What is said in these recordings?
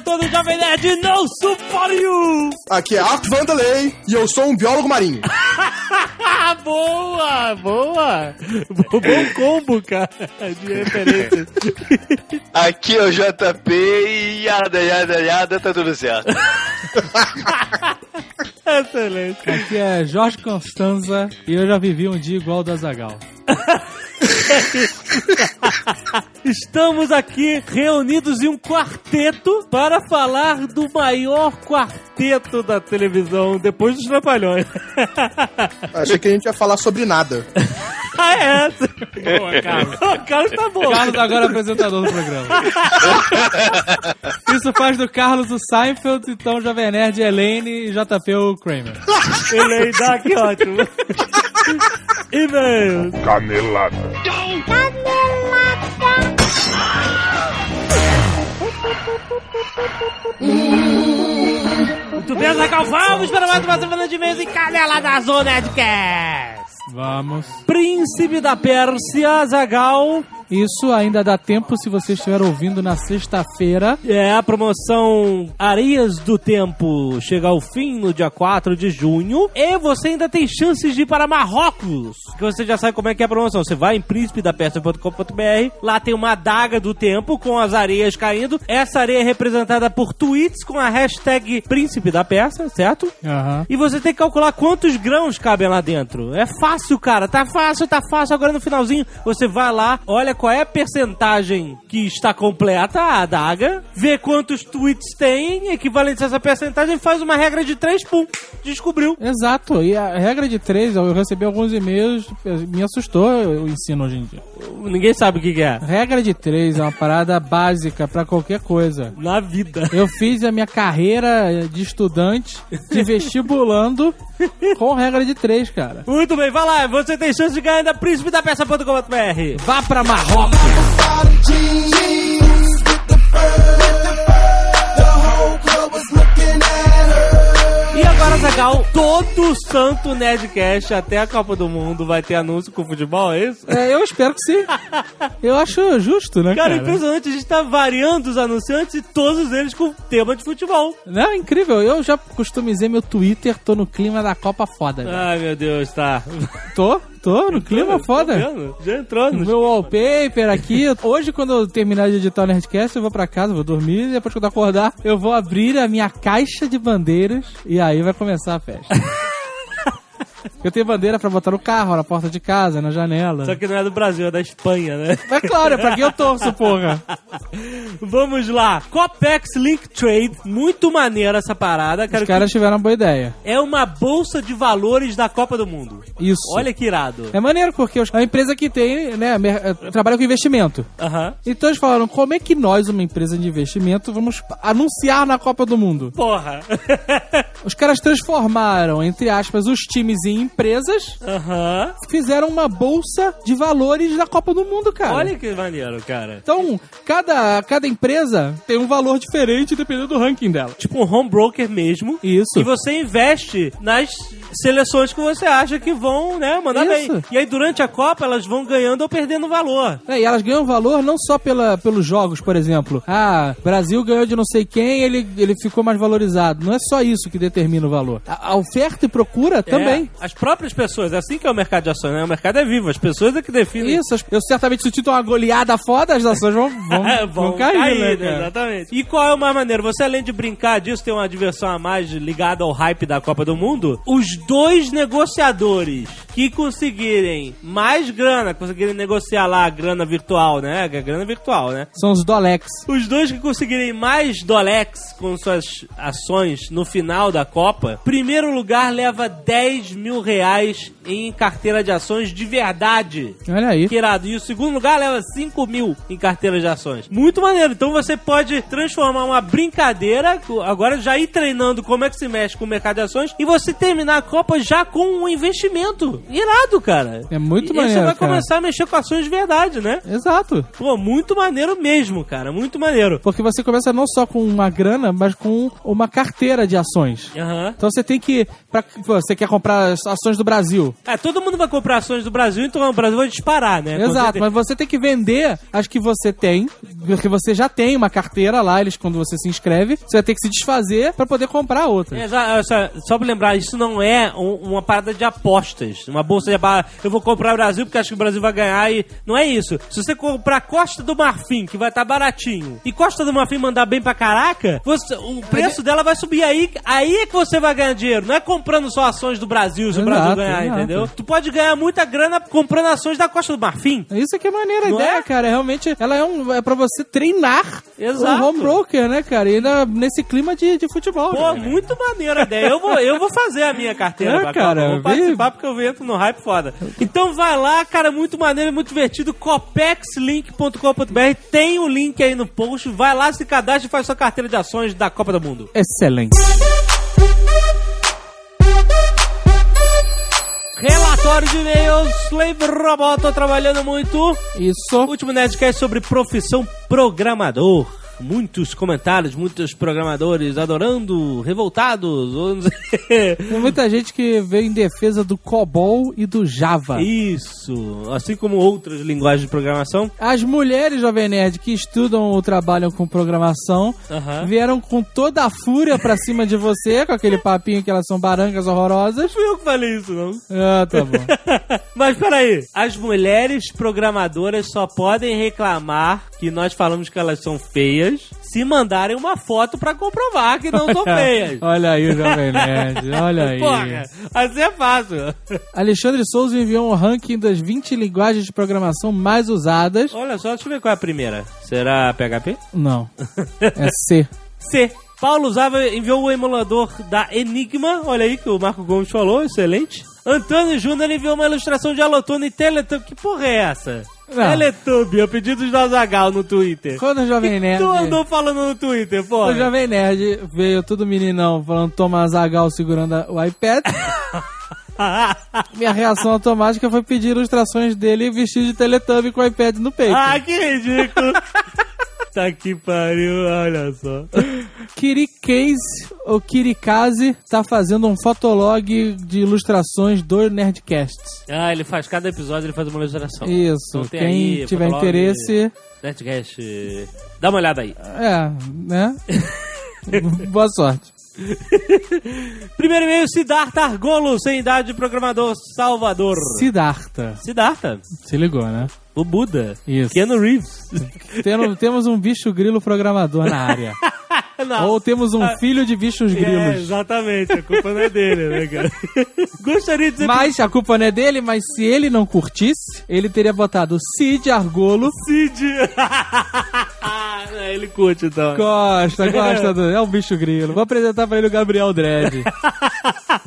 Aqui o show todo Jovem Nerd, não support you! Aqui é Arthur Vanderlei e eu sou um biólogo marinho. Boa, boa! Bom combo, cara, de referências. Aqui é o JP e yada, yada, yada, tá tudo certo. Excelente. Aqui é Jorge Constanza e eu já vivi um dia igual o da Zagal. Estamos aqui reunidos em um quarteto para falar do maior quarteto da televisão depois dos Trapalhões. Achei que a gente ia falar sobre nada. ah, é essa? Boa, Carlos. O Carlos tá bom. Carlos agora é apresentador do programa. Isso faz do Carlos o Seinfeld, então o Jovem Nerd Elaine e JP o Kramer. Aí dá que ótimo. E-mail. Canelada. Muito bem, Zagal, vamos para mais uma semana de e-mails e canela da Zona Nerdcast. Vamos. Príncipe da Pérsia, Zagal. Isso ainda dá tempo se você estiver ouvindo na sexta-feira. É, a promoção Areias do Tempo chega ao fim no dia 4 de junho. E você ainda tem chances de ir para Marrocos. Que você já sabe como é que é a promoção. Você vai em príncipedapersia.com.br. Lá tem uma adaga do tempo com as areias caindo. Essa areia é representada por tweets com a hashtag Príncipe da Pérsia, certo? Aham. E você tem que calcular quantos grãos cabem lá dentro. É fácil, cara. Tá fácil, tá fácil. Agora no finalzinho, você vai lá, olha qual é a percentagem que está completa, a adaga, vê quantos tweets tem, equivalente a essa percentagem, faz uma regra de 3, pum, descobriu. Exato. E a regra de três, eu recebi alguns e-mails, me assustou o ensino hoje em dia. Ninguém sabe o que é. Regra de três é uma parada básica pra qualquer coisa. Na vida. Eu fiz a minha carreira de estudante, de vestibulando, com regra de três, cara. Muito bem, vai lá, você tem chance de ganhar da príncipe da peça.com.br. Vá pra Marrocos! E agora, Zagal, todo santo Nerdcast até a Copa do Mundo vai ter anúncio com futebol, é isso? É, eu espero que sim. Eu acho justo, né, Cara, cara? impressionante, a gente tá variando os anunciantes e todos eles com tema de futebol. Não, incrível. Eu já customizei meu Twitter, tô no clima da Copa foda. velho. Ai, meu Deus, tá. Tô, tô no clima Tô foda. vendo, Já entrou no Meu wallpaper aqui. Hoje, quando eu terminar de editar o Nerdcast, eu vou pra casa, vou dormir, e depois quando eu acordar, eu vou abrir a minha caixa de bandeiras e aí vai começar a festa. Eu tenho bandeira pra botar no carro, na porta de casa, na janela. Só que não é do Brasil, é da Espanha, né? Mas claro, é pra quem eu torço, porra. Vamos lá. Copex Link Trade, muito maneira essa parada. Cara, Os caras tiveram uma boa ideia. É uma bolsa de valores da Copa do Mundo. Isso. Olha que irado. É maneiro, porque é uma empresa que tem, né, eh, trabalha com investimento. Aham. Então eles falaram, como é que nós, uma empresa de investimento, vamos anunciar na Copa do Mundo? Porra. Os caras transformaram, entre aspas, os times em empresas, Aham. fizeram uma bolsa de valores da Copa do Mundo, cara. Olha que maneiro, cara. Então, cada, cada empresa tem um valor diferente dependendo do ranking dela. Tipo um home broker mesmo. Isso. E você investe nas seleções que você acha que vão, né, mandar Isso. bem. E aí durante a Copa elas vão ganhando ou perdendo valor. É, e elas ganham valor não só pela, pelos jogos, por exemplo. Ah, Brasil ganhou de não sei quem, ele, ele ficou mais valorizado. Não é só isso que determina o valor. A, a oferta e procura também. É, as próprias pessoas, é assim que é o mercado de ações, né? O mercado é vivo, as pessoas é que definem. Isso, eu certamente se o Tito uma goleada foda, as ações vão, vão, É, vão cair, né, cara? Exatamente. E qual é o mais maneiro? Você, além de brincar disso, tem uma diversão a mais ligada ao hype da Copa do Mundo. Os dois negociadores que conseguirem mais grana, conseguirem negociar lá a grana virtual, né? A grana virtual, né? São os Dolex. Os dois que conseguirem mais Dolex com suas ações no final da Copa, primeiro lugar leva 10 mil reais em carteira de ações de verdade. Olha aí. Que irado. E o segundo lugar leva 5 mil em carteira de ações. Muito maneiro. Então você pode transformar uma brincadeira, agora já ir treinando como é que se mexe com o mercado de ações, e você terminar a Copa já com um investimento. Irado, cara. É muito e, maneiro, E você vai cara. começar a mexer com ações de verdade, né? Exato. Pô, muito maneiro mesmo, cara. Muito maneiro. Porque você começa não só com uma grana, mas com uma carteira de ações. Aham. Então você tem que. Pra, você quer comprar ações do Brasil. É, todo mundo vai comprar ações do Brasil, então o Brasil vai disparar, né? Exato, mas você tem que vender as que você tem, porque você já tem uma carteira lá, eles quando você se inscreve, você vai ter que se desfazer pra poder comprar outra. É, só, só pra lembrar, isso não é um- uma parada de apostas. Uma bolsa de. Eu vou comprar o Brasil porque acho que o Brasil vai ganhar e. Não é isso. Se você comprar Costa do Marfim, que vai estar baratinho, e Costa do Marfim mandar bem pra caraca, você- o preço dela vai subir aí. Aí é que você vai ganhar dinheiro. Não é comprando só ações do Brasil o Brasil ganhar, exato. entendeu? Tu pode ganhar muita grana comprando ações da Costa do Marfim. Isso aqui é maneira a ideia, é? cara. Realmente, ela é, um, é pra você treinar Exato. o home broker, né, cara? E ainda nesse clima de, de futebol. Pô, né? muito maneira a ideia. Eu vou, eu vou fazer a minha carteira. É, cara, Copa. Vou vem- participar porque eu entro no hype foda. Então vai lá, cara, muito maneiro, muito divertido. Copexlink.com.br tem o link aí no post. Vai lá, se cadastra e faz sua carteira de ações da Copa do Mundo. Excelente. Relatório de e-mails. Slave Robot, tô trabalhando muito. Isso. Último Nerdcast sobre profissão programador. Muitos comentários, muitos programadores adorando, revoltados. Tem muita gente que veio em defesa do COBOL e do Java. Isso, assim como outras linguagens de programação. As mulheres, Jovem Nerd, que estudam ou trabalham com programação, vieram com toda a fúria pra cima de você, com aquele papinho que elas são barangas horrorosas. Fui eu que falei isso, não. Ah, tá bom. Mas peraí, as mulheres programadoras só podem reclamar que nós falamos que elas são feias se mandarem uma foto pra comprovar que não são feias. olha aí o Jovem Nerd, olha aí. Porra, assim é fácil. Alexandre Souza enviou um ranking das 20 linguagens de programação mais usadas. Olha só, deixa eu ver qual é a primeira. Será PHP? Não, é C. C. Paulo Zava enviou o emulador da Enigma. Olha aí que o Marco Gomes falou, excelente. Antônio Júnior enviou uma ilustração de Alotone e Teletubby. Que porra é essa? Não. Teletubby, a pedido do Azagal no Twitter. Quando o Jovem Nerd... Tu andou falando no Twitter, O porra. Jovem Nerd veio tudo meninão falando toma Zagal segurando a- o iPad. Minha reação automática foi pedir ilustrações dele vestido de Teletubby com o iPad no peito. ah, que ridículo. Tá que pariu, olha só. Kirikase, ou Kirikaze, tá fazendo um fotolog de ilustrações do Nerdcasts. Ah, ele faz, cada episódio ele faz uma ilustração. Isso, Então quem aí, tiver fotolog, interesse, Nerdcast, dá uma olhada aí. é, né? Boa sorte. Primeiro e-mail, Siddhartha Argolo, sem idade de programador, Salvador. Siddhartha, Siddhartha, se ligou, né? O Buda. Isso. Keanu Reeves. Temos, temos um bicho grilo programador na área. Não. Ou temos um filho de bichos É, grilos. exatamente, a culpa não é dele, né, cara? Gostaria de dizer Mas a culpa não é dele, mas se ele não curtisse, ele teria botado Cid Argolo. Cid. É, ele curte, então. Gosta, gosta do. É um bicho grilo. Vou apresentar pra ele o Gabriel Dredd.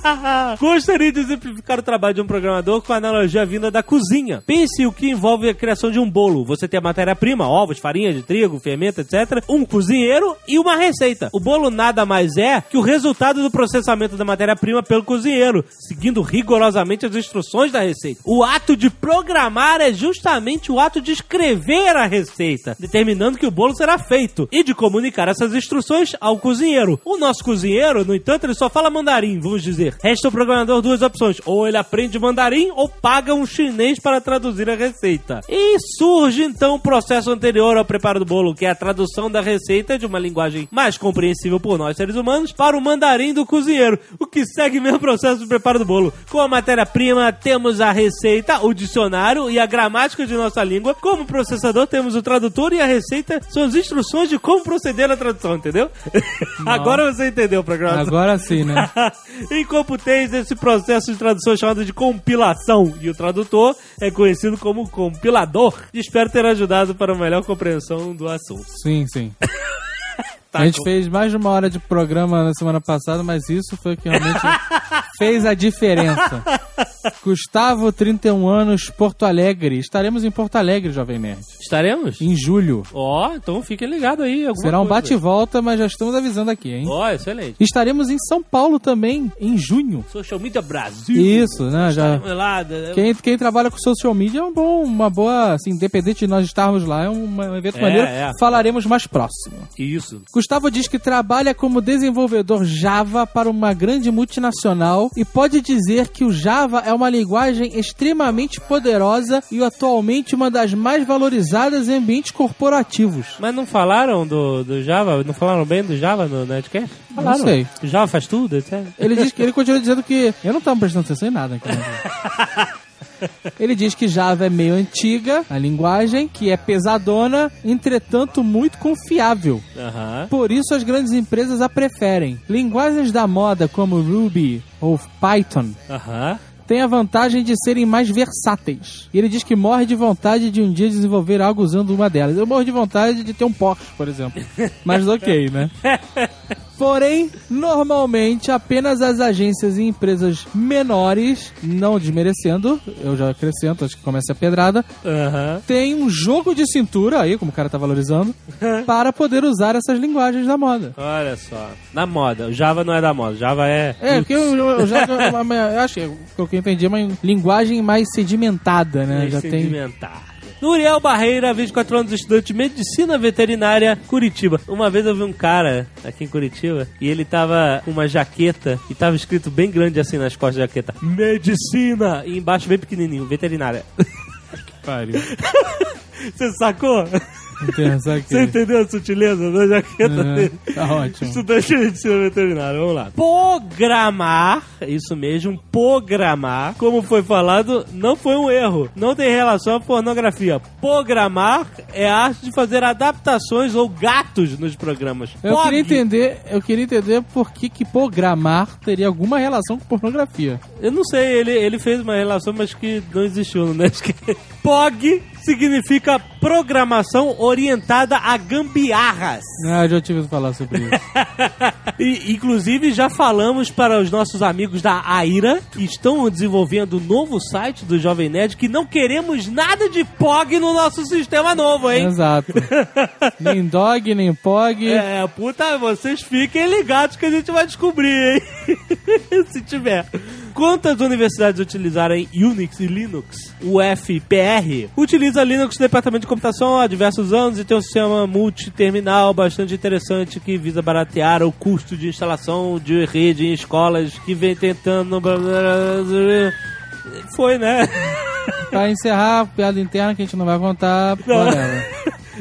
Gostaria de exemplificar o trabalho de um programador com a analogia vinda da cozinha. Pense o que envolve a criação de um bolo. Você tem a matéria-prima, ovos, farinha de trigo, fermento, etc. Um cozinheiro e uma receita. O bolo nada mais é que o resultado do processamento da matéria-prima pelo cozinheiro, seguindo rigorosamente as instruções da receita. O ato de programar é justamente o ato de escrever a receita, determinando que o bolo será feito e de comunicar essas instruções ao cozinheiro. O nosso cozinheiro, no entanto, ele só fala mandarim, vamos dizer. Resta ao programador duas opções: ou ele aprende mandarim ou paga um chinês para traduzir a receita. E surge então o processo anterior ao preparo do bolo, que é a tradução da receita de uma linguagem mais compreensível por nós seres humanos para o mandarim do cozinheiro, o que segue o mesmo processo de preparo do bolo. Com a matéria-prima, temos a receita, o dicionário e a gramática de nossa língua. Como processador, temos o tradutor e a receita são as instruções de como proceder na tradução, entendeu? Agora você entendeu, programa. Agora sim, né? Computês, esse processo de tradução chamado de compilação e o tradutor é conhecido como compilador. Espero ter ajudado para uma melhor compreensão do assunto. Sim, sim. Tá a gente fez mais de uma hora de programa na semana passada, mas isso foi o que realmente fez a diferença. Gustavo, 31 anos, Porto Alegre. Estaremos em Porto Alegre, Jovem Nerd. Estaremos? Em julho. Ó, então fiquem ligados aí. Será um bate e volta, mas já estamos avisando aqui, hein? Ó, excelente. Estaremos em São Paulo também, em junho. Social Media Brasil. Isso, né? Já. Lá, né? Quem, quem trabalha com social media é um bom, uma boa, assim, independente de nós estarmos lá, é um, um evento É, maneiro. é. Falaremos mais próximo. Isso. Gustavo diz que trabalha como desenvolvedor Java para uma grande multinacional e pode dizer que o Java é uma linguagem extremamente poderosa e atualmente uma das mais valorizadas em ambientes corporativos. Mas não falaram do, do Java? Não falaram bem do Java no Nerdcast? Não sei. O Java faz tudo, etc. Ele diz que ele continua dizendo que eu não estava prestando atenção em nada. aqui? Ele diz que Java é meio antiga, a linguagem, que é pesadona, entretanto muito confiável. Por isso as grandes empresas a preferem. Linguagens da moda como Ruby ou Python têm a vantagem de serem mais versáteis. E ele diz que morre de vontade de um dia desenvolver algo usando uma delas. Eu morro de vontade de ter um Porsche, por exemplo. Mas ok, né? Porém, normalmente apenas as agências e empresas menores, não desmerecendo, eu já acrescento, acho que começa a pedrada, Aham. tem um jogo de cintura aí, como o cara tá valorizando, para poder usar essas linguagens da moda. Olha só. Na moda. O Java não é da moda. O Java é. É, porque eu, eu, eu acho que o que eu entendi é uma linguagem mais sedimentada, né? Já tem. Nuriel Barreira, 24 anos, estudante de medicina veterinária, Curitiba. Uma vez eu vi um cara aqui em Curitiba e ele tava com uma jaqueta e tava escrito bem grande assim nas costas da jaqueta: Medicina! E embaixo bem pequenininho, veterinária. Pariu. Você sacou? Você entendeu a sutileza da jaqueta É, dele? tá ótimo. Estudante de medicina veterinária, vamos lá. Programar, isso mesmo, programar, como foi falado, não foi um erro. Não tem relação à pornografia. Programar é a arte de fazer adaptações ou gatos nos programas. Eu Pog- queria entender, eu queria entender por que, que programar teria alguma relação com pornografia. Eu não sei, ele, ele fez uma relação, mas que não existiu no Nerdcast. POG significa programação orientada a gambiarras. Ah, eu já tive que falar sobre isso. E, inclusive, já falamos para os nossos amigos da Aira, que estão desenvolvendo um novo site do Jovem Nerd, que não queremos nada de POG no nosso sistema novo, hein? Exato. Nem dog, nem pog. É, puta, vocês fiquem ligados que a gente vai descobrir, hein? Se tiver. Quantas universidades utilizarem Unix e Linux? O FPR utiliza Linux no departamento de computação há diversos anos e tem um sistema multiterminal bastante interessante que visa baratear o custo de instalação de rede em escolas que vem tentando. Foi, né? Pra encerrar, piada interna que a gente não vai contar. Não.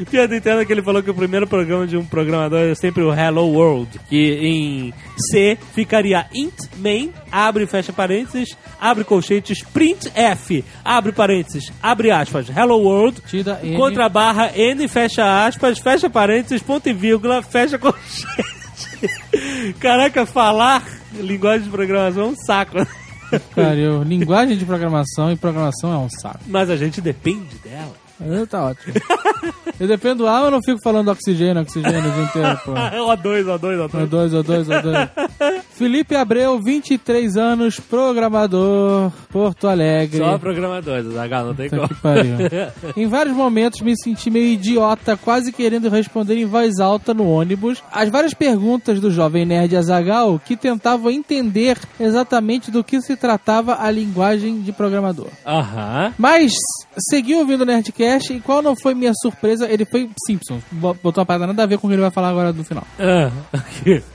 Piada interna que ele falou que o primeiro programa de um programador é sempre o Hello World, que em C ficaria int main, abre e fecha parênteses, abre colchetes, print F, abre parênteses, abre aspas, Hello World, Tira N. contra barra N, fecha aspas, fecha parênteses, ponto e vírgula, fecha colchete. Caraca, falar linguagem de programação é um saco. Pariu. Linguagem de programação e programação é um saco. Mas a gente depende dela. Aí Tá ótimo. Eu dependo do ar, eu não fico falando oxigênio, oxigênio o dia inteiro, pô. O2, O2, O2. O2, O2, O2. Felipe Abreu, 23 anos, programador, Porto Alegre. Só programadores, Zagal, não tem como. Em vários momentos me senti meio idiota, quase querendo responder em voz alta no ônibus as várias perguntas do jovem nerd Azagal que tentavam entender exatamente do que se tratava a linguagem de programador. Aham. Mas segui ouvindo o Nerdcast e qual não foi minha surpresa? Ele foi Simpsons. Bo- Botou uma parada nada a ver com o que ele vai falar agora no final. Ah,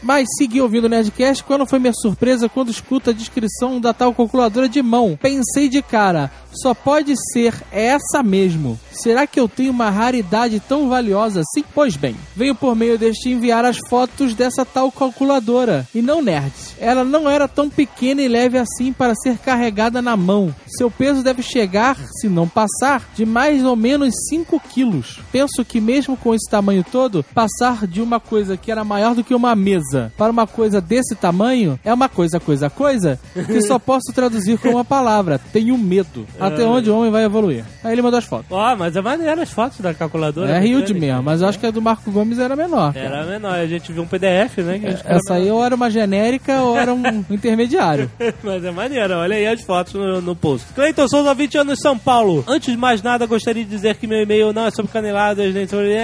Mas segui ouvindo o Nerdcast, qual não foi minha surpresa quando escuto a descrição da tal calculadora de mão? Pensei de cara, só pode ser essa mesmo. Será que eu tenho uma raridade tão valiosa assim? Pois bem, venho por meio deste enviar as fotos dessa tal calculadora. E não nerds. Ela não era tão pequena e leve assim para ser carregada na mão. Seu peso deve chegar, se não passar, de mais ou menos 5 quilos. Penso que mesmo com esse tamanho todo, passar de uma coisa que era maior do que uma mesa para uma coisa desse tamanho é uma coisa, coisa, coisa, que só posso traduzir com uma palavra. Tenho medo. Até onde o homem vai evoluir. Aí ele mandou as fotos. Ó, mas é maneiro as fotos da calculadora. É huge grande. mesmo, mas eu acho que a do Marco Gomes era menor. cara. Era menor, a gente viu um PDF, né? era Essa aí ou era uma genérica ou era um intermediário. Mas é maneiro, olha aí as fotos no, no post. Cleiton Souza, 20 anos, São Paulo. Antes de mais nada, gostaria de dizer que meu e-mail não é sobre caneladas, nem sobre...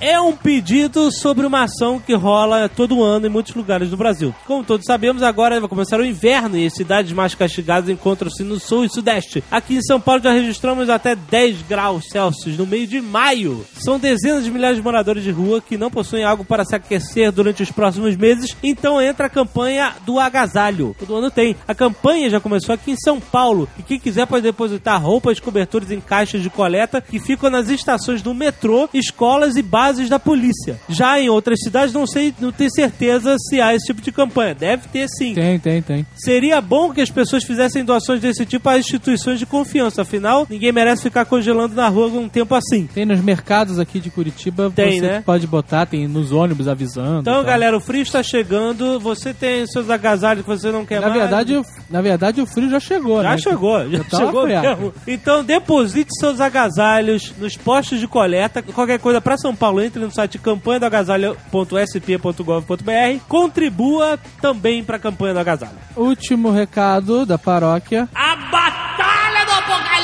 É um pedido sobre uma ação que rola todo ano em muitos lugares do Brasil. Como todos sabemos, agora vai começar o inverno e as cidades mais castigadas encontram-se no sul e sudeste. Aqui em São Paulo já registramos até 10 graus Celsius no meio de maio. São dezenas de milhares de moradores de rua que não possuem algo para se aquecer durante os próximos meses, então entra a campanha do agasalho. Todo ano tem. A campanha já começou aqui em São Paulo e quem quiser pode depositar roupas e cobertores em caixas de coleta que ficam nas estações do metrô, escolas e bases da polícia. Já em outras cidades não sei, não tenho certeza se há esse tipo de campanha. Deve ter sim. Tem, tem, tem. Seria bom que as pessoas fizessem doações desse tipo a instituições de confiança. Afinal, ninguém merece ficar congelando na rua um tempo assim. Tem nos mercados aqui de Curitiba, Tem, você né? pode botar, tem nos ônibus avisando. Então, tal. galera, o frio está chegando. Você tem seus agasalhos que você não quer Na mais. verdade, na verdade, o frio já chegou, Já né? chegou, já tava chegou mesmo. Então deposite seus agasalhos nos postos de coleta. Qualquer coisa para São Paulo, entre no site campanhadoagasalho.sp.gov.br. Contribua também para a campanha do agasalho. Último recado da paróquia. A Batalha do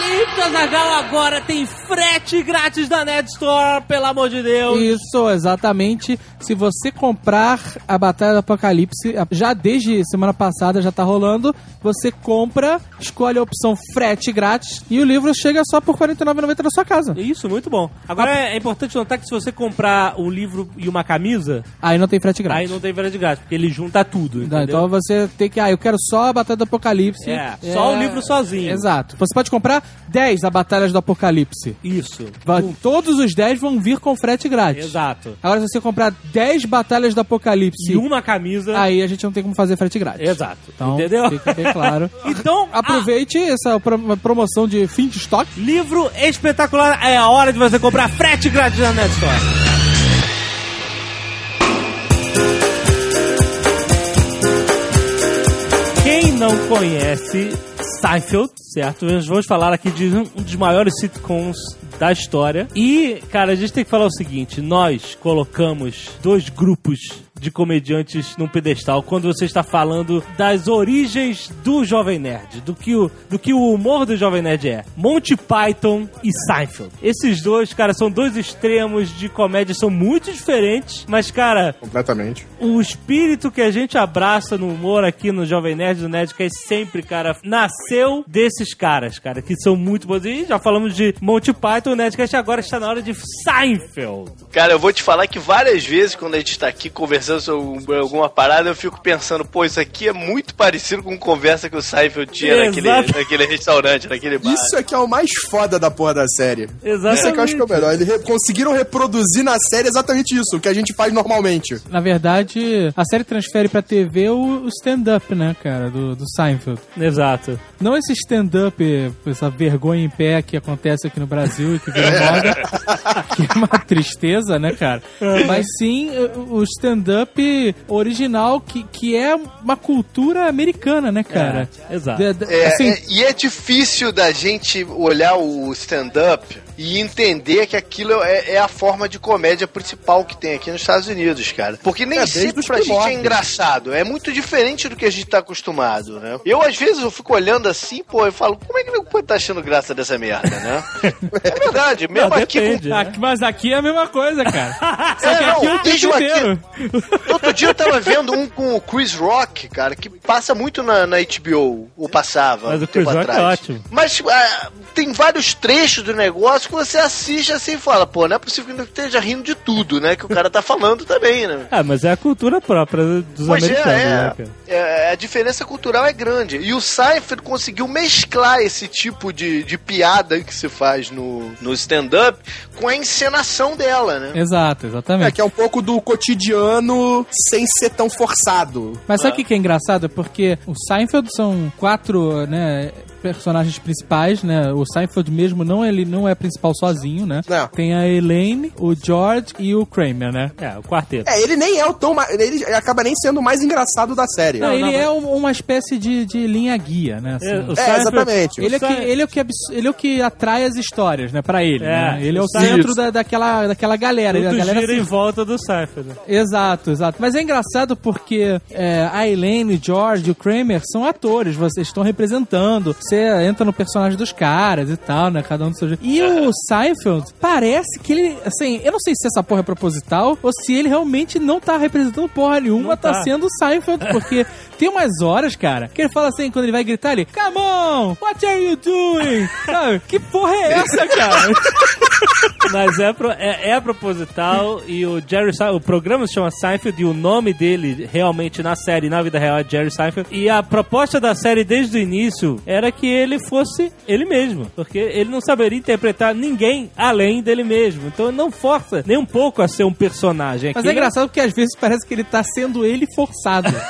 Apocalipse, Azagal, agora tem frete grátis da Net Store, pelo amor de Deus. Isso, exatamente. Se você comprar a Batalha do Apocalipse, já desde semana passada já tá rolando, você compra, escolhe a opção frete grátis e o livro chega só por R$ 49,90 na sua casa. Isso, muito bom. Agora é importante notar que se você comprar um livro e uma camisa, Aí não tem frete aí grátis. não tem frete grátis, porque ele junta tudo, Não, então você tem que, ah, eu quero só a Batalha do Apocalipse. É, só o livro sozinho. Exato. Você pode comprar 10 da Batalhas do Apocalipse. Isso. Um- Todos os 10 vão vir com frete grátis. Exato. Agora, se você comprar 10 Batalhas do Apocalipse, E uma camisa. aí a gente não tem como fazer frete grátis. Exato. Então, Entendeu? fica bem claro. Então, Aproveite essa pro- promoção de fim de estoque. livro espetacular. É a hora de você comprar frete grátis na Net Store. Quem não conhece Seinfeld, certo? Nós vamos falar aqui de um dos maiores sitcoms da história. E, cara, a gente tem que falar o seguinte: nós colocamos dois grupos de comediantes num pedestal quando você está falando das origens do Jovem Nerd, do que o, do que o humor do Jovem Nerd é. Monty Python e Seinfeld. Esses dois, cara, são dois extremos de comédia, são muito diferentes, mas, cara, Completamente. o espírito que a gente abraça no humor aqui no Jovem Nerd, do Nerdcast, sempre, cara, nasceu desses caras, cara, que são muito bons. E já falamos de Monty Python, o Nerdcast agora está na hora de Seinfeld. Cara, eu vou te falar que várias vezes, quando a gente tá aqui conversando sobre alguma parada, eu fico pensando, pô, isso aqui é muito parecido com conversa que o Seinfeld tinha naquele, Exato. naquele restaurante, naquele bar. Isso é que é o mais foda da porra da série. Exatamente. Isso é que eu acho que é o melhor. Eles re- conseguiram reproduzir na série exatamente isso, o que a gente faz normalmente. Na verdade, a série transfere pra TV o o stand-up, né, cara, do, do Seinfeld. Exato. Não esse stand-up, essa vergonha em pé que acontece aqui no Brasil que virou moda, que é uma tristeza, né, cara? Mas sim o o stand-up original, que, que é uma cultura americana, né, cara? É, exato. É, assim, é- e é difícil da gente olhar o stand-up e entender que aquilo é, é a forma de comédia principal que tem aqui nos Estados Unidos, cara. Porque nem É, sempre pra gente é engraçado. É muito diferente do que a gente tá acostumado, né? Eu, às vezes, eu fico olhando assim, pô, eu falo, como é que ele pode tá achando graça dessa merda, né? é verdade, mesmo Não, aqui depende, com... né? aqui- mas aqui é a mesma coisa, cara. Só É, que não, aqui é o tempo aqui- inteiro. Outro dia eu tava vendo um com o Chris Rock, cara, que passa muito na, na HBO, ou passava. Mas um o Chris tempo Rock é atrás. ótimo. Mas ah, tem vários trechos do negócio que você assiste assim e fala, pô, não é possível que não esteja rindo de tudo, né? Que o cara tá falando também, né? Ah, mas é a cultura própria dos Pois é, americanos, né, é, cara? é, a diferença cultural é grande. E o Seinfeld conseguiu mesclar esse tipo de, de piada que se faz no, no stand-up com a encenação dela, né? Exato, É, exatamente. que é um pouco do cotidiano sem ser tão forçado. Mas sabe o que, que é engraçado? Porque o Seinfeld são quatro, né? Personagens principais, né? O Seinfeld mesmo não ele não é principal sozinho, né? Não. Tem a Elaine, o George e o Kramer, né? É, o quarteto. É, ele nem é o tão. Ele acaba nem sendo o mais engraçado da série. Não, ele não, é um- uma espécie de, de linha guia, né? assim. É, o É, Seinfeld- exatamente. Ele é, que, ele, é o que ele é o que atrai as histórias, né, pra ele. É, né? Ele é o centro da, daquela, daquela galera. Tudo a galera gira em volta do Seinfeld. Exato, exato. Mas é engraçado porque é, a Elaine, o George e o Kramer são atores, vocês estão representando. Você entra no personagem dos caras e tal, né? Cada um do seu jeito. E o Seinfeld parece que ele, assim, eu não sei se essa porra é proposital ou se ele realmente não tá representando porra nenhuma, tá. tá. sendo o Seinfeld, porque tem umas horas, cara, que ele fala assim, quando ele vai gritar, ele, come on, what are you doing? Sabe? Que porra é essa, cara? Mas é, pro- é, é proposital e o Jerry Seinfeld, o programa se chama Seinfeld e o nome dele realmente na série, na vida real, é Jerry Seinfeld. E a proposta da série desde o início era que ele fosse ele mesmo, porque ele não saberia interpretar ninguém além dele mesmo. Então não força nem um pouco a ser um personagem. Mas é engraçado porque às vezes parece que ele tá sendo ele forçado.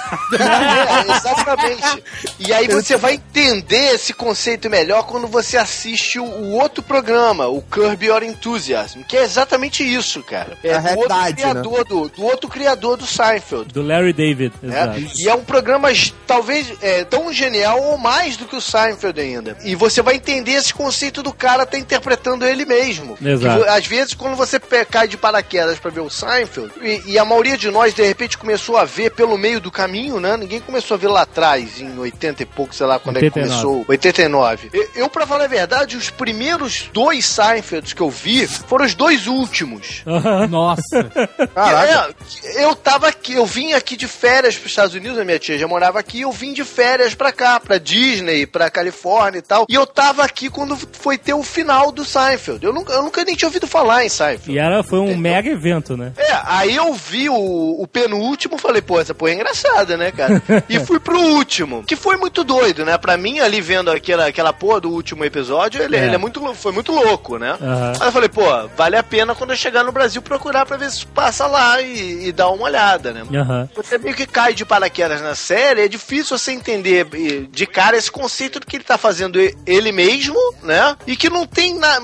É, exatamente. E aí você vai entender esse conceito melhor quando você assiste o outro programa, o Curb Your Enthusiasm, que é exatamente isso, cara. É A do outro realidade, né? criador do, do outro criador do Seinfeld. Do Larry David. né? Exato. E é um programa talvez é, tão genial ou mais do que o Seinfeld ainda. E você vai entender esse conceito do cara tá interpretando ele mesmo. Exato. E vo- às vezes, quando você cai de paraquedas pra ver o Seinfeld, e, e a maioria de nós, de repente, começou a ver pelo meio do caminho, né? Ninguém começou a ver lá atrás, em 80 e pouco, sei lá, quando é que 89. começou. 89. Eu, eu, pra falar a verdade, os primeiros dois Seinfelds que eu vi foram os dois últimos. Nossa. Caraca. É, eu tava aqui, eu vim aqui de férias pros Estados Unidos, a minha tia já morava aqui, eu vim de férias pra cá, pra Disney, pra Califórnia e tal. E eu tava aqui quando foi ter o final do Seinfeld. Eu nunca, eu nunca nem tinha ouvido falar em Seinfeld. E era, foi um mega evento, né? É, aí eu vi o, o penúltimo, falei, pô, essa porra é engraçada, né, cara? e fui pro último, que foi muito doido, né? Pra mim, ali vendo aquela, aquela porra do último episódio, ele, É. ele é muito, foi muito louco, né? Aham. Aí eu falei, pô, vale a pena quando eu chegar no Brasil procurar pra ver se passa lá e, e dar uma olhada, né? Aham. Você meio que cai de paraquedas na série, é difícil você entender de cara esse conceito do que ele tá fazendo ele mesmo, né? E que não tem na-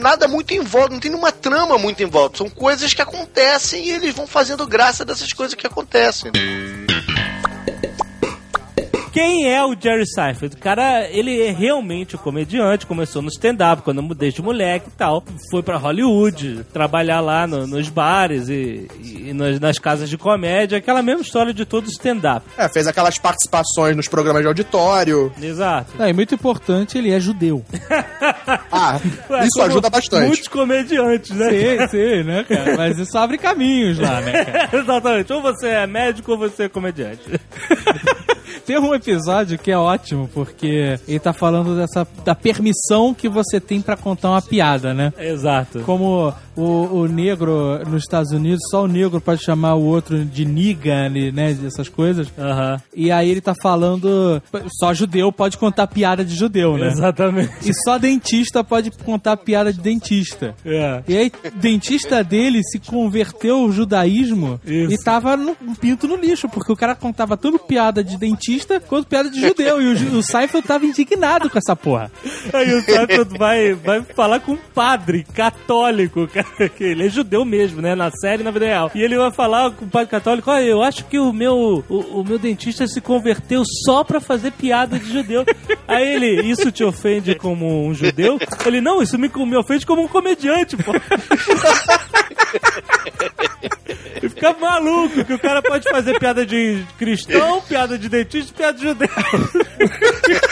nada muito em volta, não tem nenhuma trama muito em volta. São coisas que acontecem e eles vão fazendo graça dessas coisas que acontecem. Quem é o Jerry Seinfeld? O cara, ele é realmente um comediante, começou no stand-up quando eu desde moleque e tal. Foi pra Hollywood, trabalhar lá no- nos bares e, e nas, nas casas de comédia, aquela mesma história de todo stand-up. É, fez aquelas participações nos programas de auditório. Exato. É, e muito importante, ele é judeu. Ah, Ué, isso ajuda bastante. Muitos comediantes, né? Sei, sei, né, cara? Mas isso abre caminhos lá, né, cara? Exatamente. Ou você é médico ou você é comediante. Tem um episódio que é ótimo, porque ele tá falando dessa da permissão que você tem pra contar uma piada, né? Exato. Como o, o negro nos Estados Unidos, só o negro pode chamar o outro de niga, né? Essas coisas. Aham. E aí ele tá falando. Só judeu pode contar piada de judeu, né? Exatamente. E só dentista pode contar piada de dentista. É. E aí, o dentista dele se converteu ao judaísmo Isso. e tava no, um pinto no lixo, porque o cara contava tanto piada de dentista quanto piada de judeu. e o, o Seinfeld tava indignado com essa porra. Aí o Seinfeld vai, vai falar com um padre católico, cara, ele é judeu mesmo, né? Na série na vida real. E ele vai falar com o padre católico, olha, eu acho que o meu, o, o meu dentista se converteu só pra fazer piada de judeu. Aí ele, isso te ofende como um judeu? Ele, não, isso me, me ofende como um comediante, pô. E fica maluco que o cara pode fazer piada de cristão, piada de dentista, piada de judeu.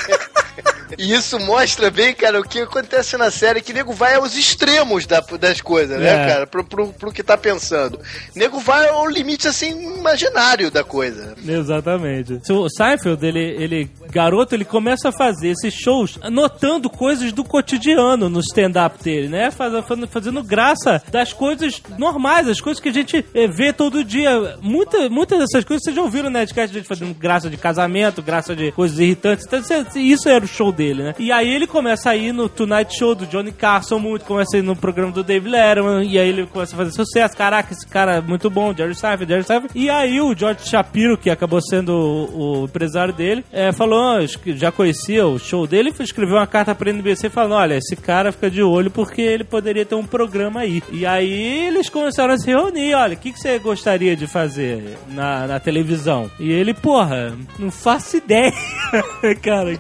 E isso mostra bem, cara, o que acontece na série, que nego vai aos extremos da- das coisas, né, É. cara? Pro, pro, pro que tá pensando. Nego vai ao limite, assim, imaginário da coisa. Exatamente. O Seinfeld, ele, ele, garoto, ele começa a fazer esses shows notando coisas do cotidiano no stand-up dele, né? Faz- faz- Fazendo graça das coisas normais, as coisas que a gente eh, vê todo dia. Muita, muitas dessas coisas vocês já ouviram, né? De a gente fazendo graça de casamento, graça de coisas irritantes. Então, isso- isso era o show dele. Dele, né? E aí ele começa a ir no Tonight Show do Johnny Carson muito, começa a ir no programa do David Letterman, e aí ele começa a fazer sucesso. Caraca, esse cara é muito bom, Jerry Seinfeld, Jerry Seinfeld. E aí o George Shapiro, que acabou sendo o, o empresário dele, é, falou, "Ah, acho que já conhecia o show dele, escreveu uma carta pra NBC falando, olha, esse cara fica de olho porque ele poderia ter um programa aí. E aí eles começaram a se reunir, olha, o que, que você gostaria de fazer na, na televisão? E ele, porra, não faço ideia, cara.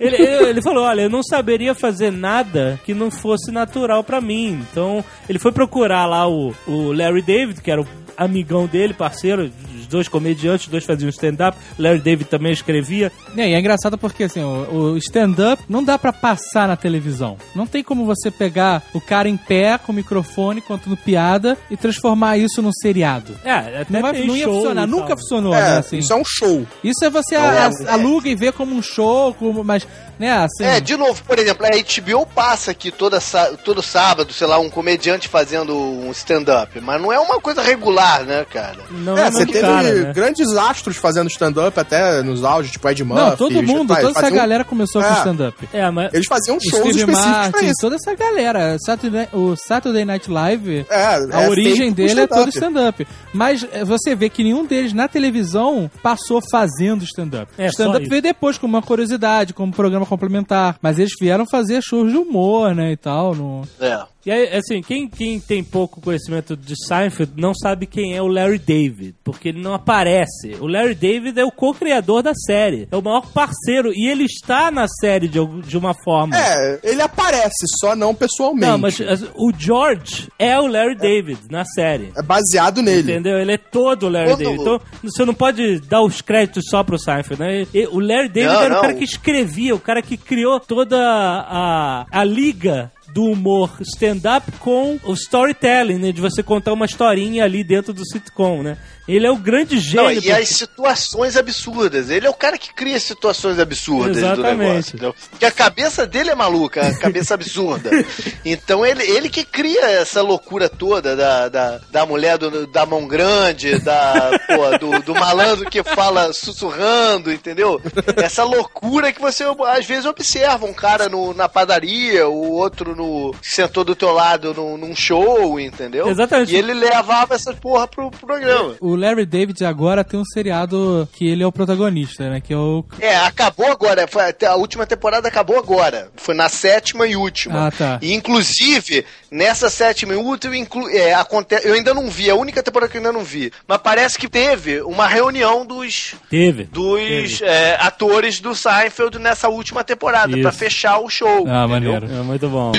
Ele, ele, ele falou, olha, eu não saberia fazer nada que não fosse natural pra mim. Então, ele foi procurar lá o, o Larry David, que era o amigão dele, parceiro, os dois comediantes, os dois faziam stand-up. Larry David também escrevia. É, e é engraçado porque assim, o, o stand-up não dá pra passar na televisão. Não tem como você pegar o cara em pé com o microfone contando piada e transformar isso num seriado. É, até Não, vai, não ia funcionar, nunca tal. funcionou, né? É, Assim. isso é um show. Isso é você a- é- aluga e vê como um show, como, mas, né, assim. É, de novo, por exemplo, a HBO passa aqui toda, todo sábado, sei lá, um comediante fazendo um stand-up, mas não é uma coisa regular, né, cara? Não É, é você muito teve cara, né? grandes astros fazendo stand-up até nos áudios, tipo Ed Murphy. não, todo mundo, faz- toda essa faziam- galera começou com É. stand-up. É, mas... Eles faziam shows Steve específicos pra Martin, isso. toda essa galera. Saturday, o Saturday Night Live, É, a é origem com dele é todo stand-up. Mas é, você vê que nenhum deles na televisão passou fazendo stand-up. É, stand-up veio depois, como uma curiosidade, como programa complementar. Mas eles vieram fazer shows de humor, né, e tal. No... É. E aí, assim, quem, quem tem pouco conhecimento de Seinfeld não sabe quem é o Larry David, porque ele não aparece. O Larry David é o co-criador da série, é o maior parceiro, e ele está na série de, de uma forma. É, ele aparece, só não pessoalmente. Não, mas o George é o Larry David na série. É baseado nele. Entendeu? Ele é todo o Larry Todo- David. Então, você não pode dar os créditos só pro Seinfeld, né? E- o Larry David Não, era o não. cara que escrevia, o cara que criou toda a, a liga do humor stand-up com o storytelling, né? De você contar uma historinha ali dentro do sitcom, né? Ele é o grande Não, gênio. e porque- as situações absurdas. Ele é o cara que cria situações absurdas do Exatamente. negócio. entendeu? Porque a cabeça dele é maluca, a cabeça absurda. Então ele, ele que cria essa loucura toda da, da, da mulher do- da mão grande, da, pô, do, do malandro que fala sussurrando, entendeu? Essa loucura que você às vezes observa um cara no, na padaria, o outro no sentou do teu lado num, num show, entendeu? Exatamente. E ele levava essas porra pro, pro programa. O Larry David agora tem um seriado que ele é o protagonista, né? Que é o. É, acabou agora. Foi, até a última temporada acabou agora. Foi na sétima e última. Ah, tá. E inclusive, nessa sétima e última, inclu é, aconte eu ainda não vi, é a única temporada que eu ainda não vi. Mas parece que teve uma reunião dos, Teve. dos é, atores do Seinfeld nessa última temporada, Isso. pra fechar o show. Ah, entendeu? maneiro. É muito bom.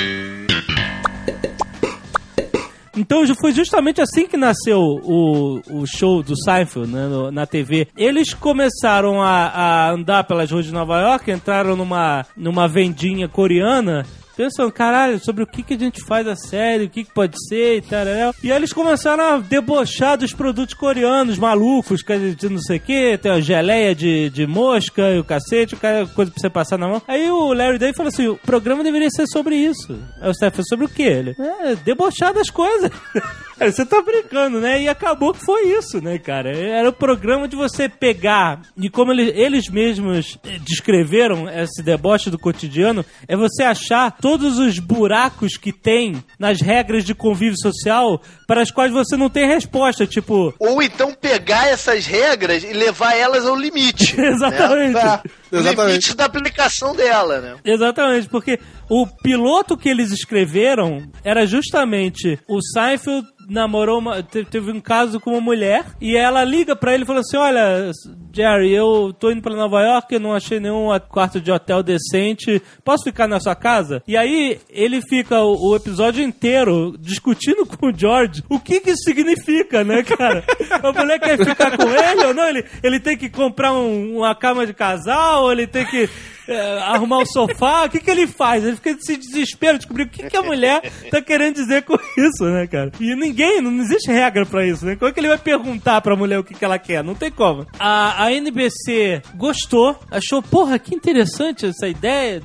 Então foi justamente assim que nasceu o, o show do Seinfeld né, no- na TV. Eles começaram a, a andar pelas ruas de Nova York, entraram numa, numa vendinha coreana. Pensando, caralho, sobre o que, que a gente faz a série, o que, que pode ser e tal. E aí eles começaram a debochar dos produtos coreanos malucos, de não sei o que, tem a geleia de, de mosca e o cacete, o cara, coisa pra você passar na mão. Aí o Larry Day falou assim: o programa deveria ser sobre isso. Aí o Steph falou: sobre o que? Ele? É, debochar das coisas. Você tá brincando, né? E acabou que foi isso, né, cara? Era o programa de você pegar, e como eles, eles mesmos descreveram esse deboche do cotidiano, é você achar todos os buracos que tem nas regras de convívio social para as quais você não tem resposta. Tipo, Ou então pegar essas regras e levar elas ao limite. exatamente. Né? É, O exatamente. limite da aplicação dela, né? Exatamente, porque o piloto que eles escreveram era justamente o Seinfeld namorou uma, te- teve um caso com uma mulher e ela liga pra ele e falou assim: Olha, Jerry, eu tô indo pra Nova York, eu não achei nenhum quarto de hotel decente, posso ficar na sua casa? E aí ele fica o, o episódio inteiro discutindo com o George o que que isso significa, né, cara? A mulher quer ficar com ele ou não? Ele, ele tem que comprar um- uma cama de casal, ele tem que é, arrumar o sofá, o que, que ele faz? Ele fica nesse desespero, descobrir o que, que a mulher tá querendo dizer com isso, né, cara? E ninguém, não existe regra pra isso, né? Como é que ele vai perguntar pra mulher o que, que ela quer? Não tem como. A, a NBC gostou, achou, porra, que interessante essa ideia,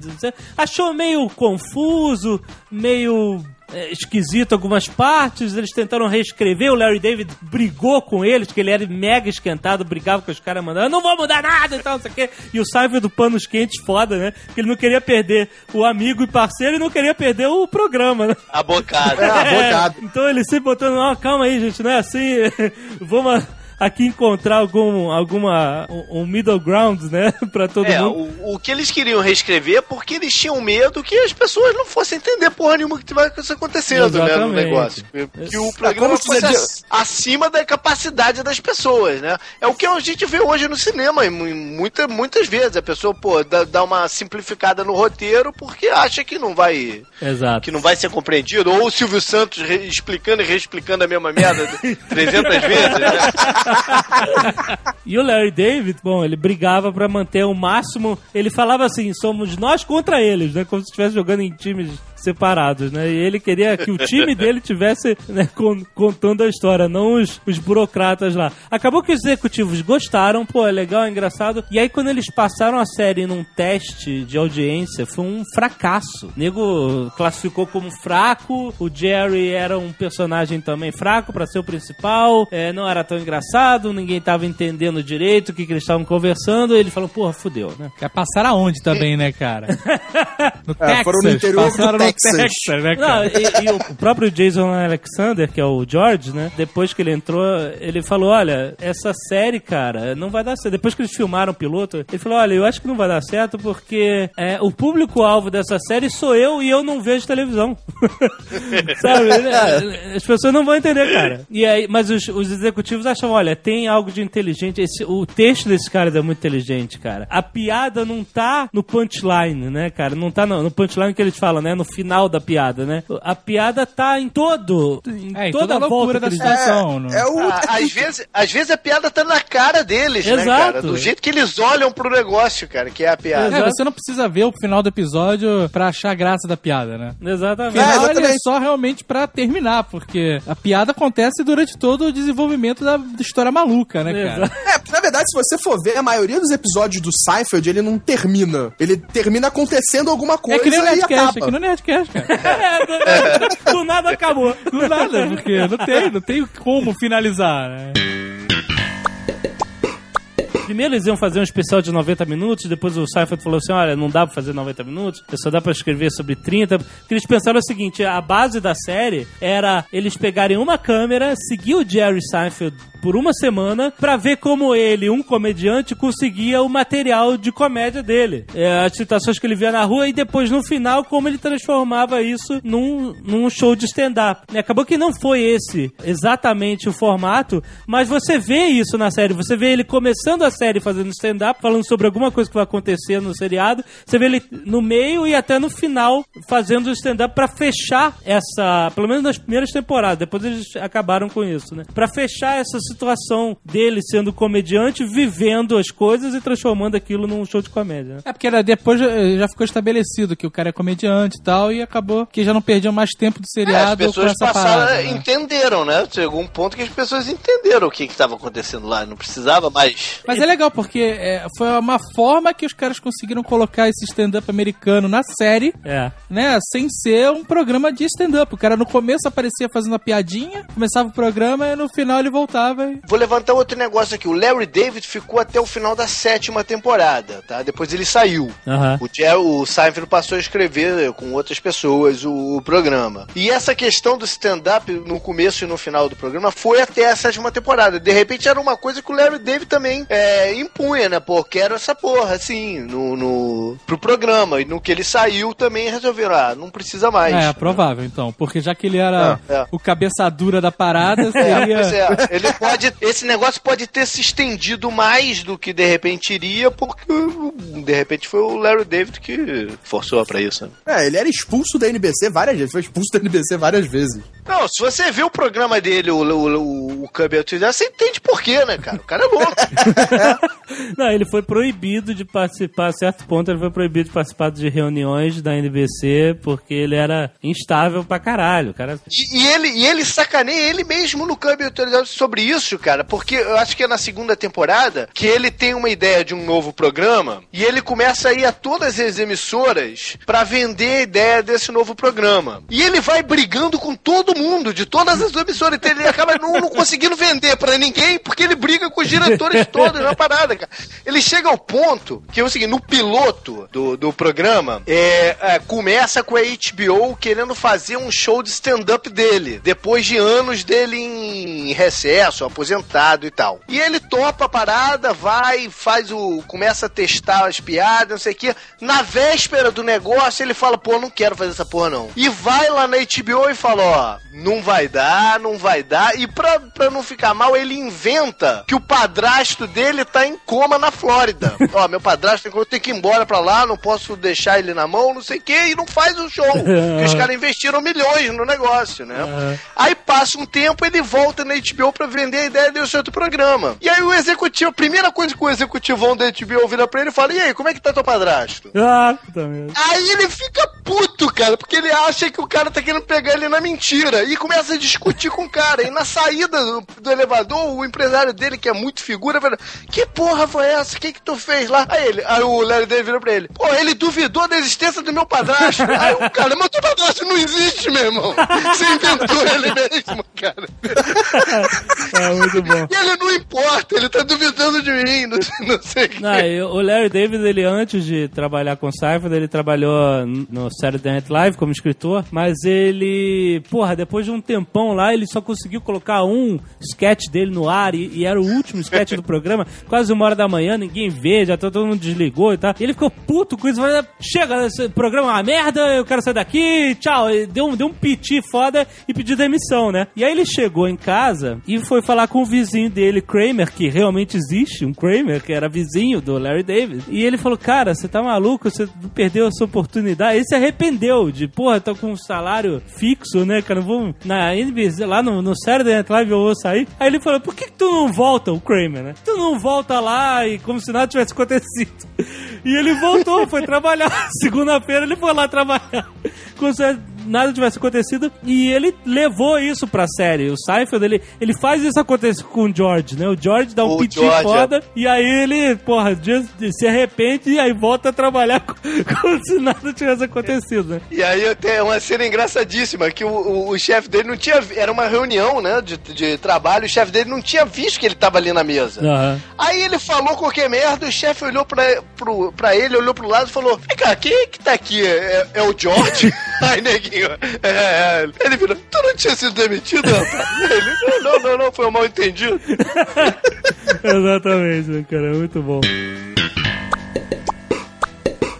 achou meio confuso, meio esquisito algumas partes, eles tentaram reescrever, o Larry David brigou com eles, que ele era mega esquentado, brigava com os caras, mandando, não vou mudar nada e tal, não sei o quê. E o Seinfeld do panos quentes foda, né? Porque ele não queria perder o amigo e parceiro e não queria perder o programa, né? A bocada. É, abocado. então ele sempre botando, ó, calma aí, gente, não é assim, vamos aqui encontrar algum, alguma, um middle ground, né, pra todo É, mundo. o, o que eles queriam reescrever é porque eles tinham medo que as pessoas não fossem entender porra nenhuma que vai acontecendo, né, no Exatamente. negócio. Que, o como programa se fosse acima da capacidade das pessoas, né? É o que a gente vê hoje no cinema, e mu- muita, muitas vezes. A pessoa, pô, dá, dá uma simplificada no roteiro porque acha que não vai Exato. que não vai ser compreendido. Ou o Silvio Santos explicando e reexplicando a mesma merda 300 vezes, né? E o Larry David, bom, ele brigava pra manter o máximo. Ele falava assim: somos nós contra eles, né? Como se estivesse jogando em times separados, né? E ele queria que o time dele tivesse né, con- contando a história, não os, os burocratas lá. Acabou que os executivos gostaram, pô, é legal, é engraçado. E aí, quando eles passaram a série num teste de audiência, foi um fracasso. O nego classificou como fraco, o Jerry era um personagem também fraco pra ser o principal, é, não era tão engraçado, ninguém tava entendendo direito o que, que eles estavam conversando. E ele falou, porra, fudeu, né? Quer passar aonde também, né, cara? No É, foram no interior do passaram no Texas. Texas, né, Não, e, e o próprio Jason Alexander, que é o George, né? Depois que ele entrou, ele falou: Olha, essa série, cara, não vai dar certo. Depois que eles filmaram o piloto, ele falou: Olha, eu acho que não vai dar certo porque é, o público-alvo dessa série sou eu e eu não vejo televisão. Sabe? É, As pessoas não vão entender, cara. E aí, mas os, os executivos acham: Olha, tem algo de inteligente. Esse, o texto desse cara é muito inteligente, cara. A piada não tá no punchline, né, cara? Não tá no, no punchline que eles falam, né? No final da piada, né? A piada tá em todo. Em É, em toda, toda a volta loucura que da situação. não- É o. Ah, às, vezes, às vezes a piada tá na cara deles, né, Exato. cara? Do jeito que eles olham pro negócio, cara, que é a piada. É, você não precisa ver o final do episódio pra achar graça da piada, né? Exatamente. final ele é exatamente. só realmente pra terminar, porque a piada acontece durante todo o desenvolvimento da, história maluca, né, cara? Exato. É, na verdade, se você for ver, a maioria dos episódios do Seinfeld, ele não termina. Ele termina acontecendo alguma É coisa que nem o e Nerdcast, acaba. é que nem o Nerdcast, cara. É, do, do nada acabou. Do nada, porque não tem, não tem como finalizar, né? Primeiro eles iam fazer um especial de 90 minutos, depois o Seinfeld falou assim, olha, não dá pra fazer 90 minutos, só dá pra escrever sobre 30. Porque eles pensaram o seguinte, a base da série era eles pegarem uma câmera, seguir o Jerry Seinfeld por uma semana pra ver como ele, um comediante, conseguia o material de comédia dele. É, as situações que ele via na rua e depois no final como ele transformava isso num, num show de stand-up. Acabou que não foi esse exatamente o formato, mas você vê isso na série. Você vê ele começando a série fazendo stand-up, falando sobre alguma coisa que vai acontecer no seriado. Você vê ele no meio e até no final fazendo stand-up pra fechar essa, pelo menos nas primeiras temporadas. Depois eles acabaram com isso, né? Pra fechar essa situação dele sendo comediante, vivendo as coisas e transformando aquilo num show de comédia. né? É porque era, depois já, ficou estabelecido que o cara é comediante e tal, e acabou que já não perdiam mais tempo do É, as seriado com pessoas essa passaram, parada. né? entenderam, né? Chegou um ponto que as pessoas entenderam o que estava acontecendo lá. Não precisava mais. Mas é legal, porque é, foi uma forma que os caras conseguiram colocar esse stand-up americano na série, É. né? Sem ser um programa de stand-up. O cara no começo aparecia fazendo uma piadinha, começava o programa e no final ele voltava e... Vou levantar outro negócio aqui. O Larry David ficou até o final da sétima temporada, tá? Depois ele saiu. Aham. O, Jer o Seinfeld passou a escrever com outras pessoas o, o programa. E essa questão do stand-up no começo e no final do programa foi até a sétima temporada. De repente era uma coisa que o Larry David também é, impunha, né? Pô, quero essa porra, assim, no, no, pro programa. E no que ele saiu também resolveram, ah, não precisa mais. É, provável, então. Porque já que ele era É, é. o cabeçadura da parada, É, seria... é. Ele pode, esse negócio pode ter se estendido mais do que de repente iria, porque de repente foi o Larry David que forçou pra isso. né? É, ele era expulso da NBC várias vezes. Foi expulso da NBC várias vezes. Não, se você vê o programa dele, o, o, o, o você entende por quê, né, cara? O cara é louco. Não, ele foi proibido de participar, a certo ponto ele foi proibido de participar de reuniões da NBC porque ele era instável pra caralho. Cara... E, e ele, e ele sacaneia ele mesmo no câmbio autorizado sobre isso, cara, porque eu acho que é na segunda temporada que ele tem uma ideia de um novo programa e ele começa a ir a todas as emissoras pra vender a ideia desse novo programa. E ele vai brigando com todo mundo, de todas as emissoras, então ele acaba não, não conseguindo vender pra ninguém porque ele briga com os diretores todos na parada, cara. Ele chega ao ponto que é o seguinte, no piloto do, do programa, é, é, começa com a HBO querendo fazer um show de stand-up dele, depois de anos dele em recesso, aposentado e tal. E ele topa a parada, vai, faz o. começa a testar as piadas, não sei o quê. Na véspera do negócio, ele fala, pô, não quero fazer essa porra, não. E vai lá na HBO e fala, ó, não vai dar, não vai dar. E pra, pra não ficar mal, ele inventa que o padrasto dele tá em coma na Flórida. ó, meu padrasto tem que, ir embora pra lá, não posso deixar ele na mão, não sei o quê, e não faz o show. Porque os caras investiram milhões no negócio, né? Aí passa um tempo, ele volta na HBO pra vender a ideia desse outro programa. E aí o executivo, a primeira coisa que o executivão da HBO vira pra ele fala: E aí, como é que tá teu padrasto? Ah, merda. Aí ele fica puto, cara, porque ele acha que o cara tá querendo pegar ele na mentira. E começa a discutir com o cara. E na saída do, do elevador, o empresário dele, que é muito figura, fala: Que porra foi essa? O que que tu fez lá? Aí ele, aí o Larry David vira pra ele: Pô, ele duvidou da existência do meu padrasto. aí o cara, mas teu padrasto não existe, meu irmão. Você inventou ele mesmo, cara. É muito bom. E ele não importa, ele tá duvidando de mim, não, não sei o que. Não, e o Larry David, ele antes de trabalhar com Seinfeld, ele trabalhou no Saturday Night Live como escritor, mas ele, porra, depois de um tempão lá, ele só conseguiu colocar um sketch dele no ar e, e era o último sketch do programa, quase uma hora da manhã, ninguém vê, já todo mundo desligou e tal. E ele ficou puto com isso, falou, chega, esse programa é uma merda, eu quero sair daqui, tchau. Deu, um- deu um piti foda e pediu demissão, né? E aí ele chegou em casa e foi falar com o vizinho dele, Kramer, que realmente existe, um Kramer, que era vizinho do Larry David. E ele falou, cara, você tá maluco, você perdeu essa oportunidade. Ele se arrependeu de, porra, tô com um salário fixo, né, cara, vou na NBC, lá no, no Saturday Night Live eu vou sair. Aí ele falou, por que, que tu não volta, o Kramer, né? Tu não volta lá e como se nada tivesse acontecido. E ele voltou, foi trabalhar. Segunda-feira ele foi lá trabalhar. Como se nada tivesse acontecido. E ele levou isso pra série. O Seinfeld, ele, ele faz isso acontecer com o George, né? O George dá um piti George, foda. E aí ele, porra, se arrepende e aí volta a trabalhar co- como se nada tivesse acontecido, né? E aí tem uma cena engraçadíssima, que o, o, o chefe dele não tinha. Era uma reunião, né, de, de trabalho, o chefe dele não tinha visto que ele tava ali na mesa. Aham. Aí ele falou qualquer merda, o chefe olhou pra, pro, pra ele, olhou pro lado e falou: Vem cá, quem é que tá aqui? É, é o George? Aí, neguinho, é, é. Ele virou: Tu não tinha sido demitido? Ele: Não, não, não, foi um mal entendido. Exatamente, né, cara? É muito bom.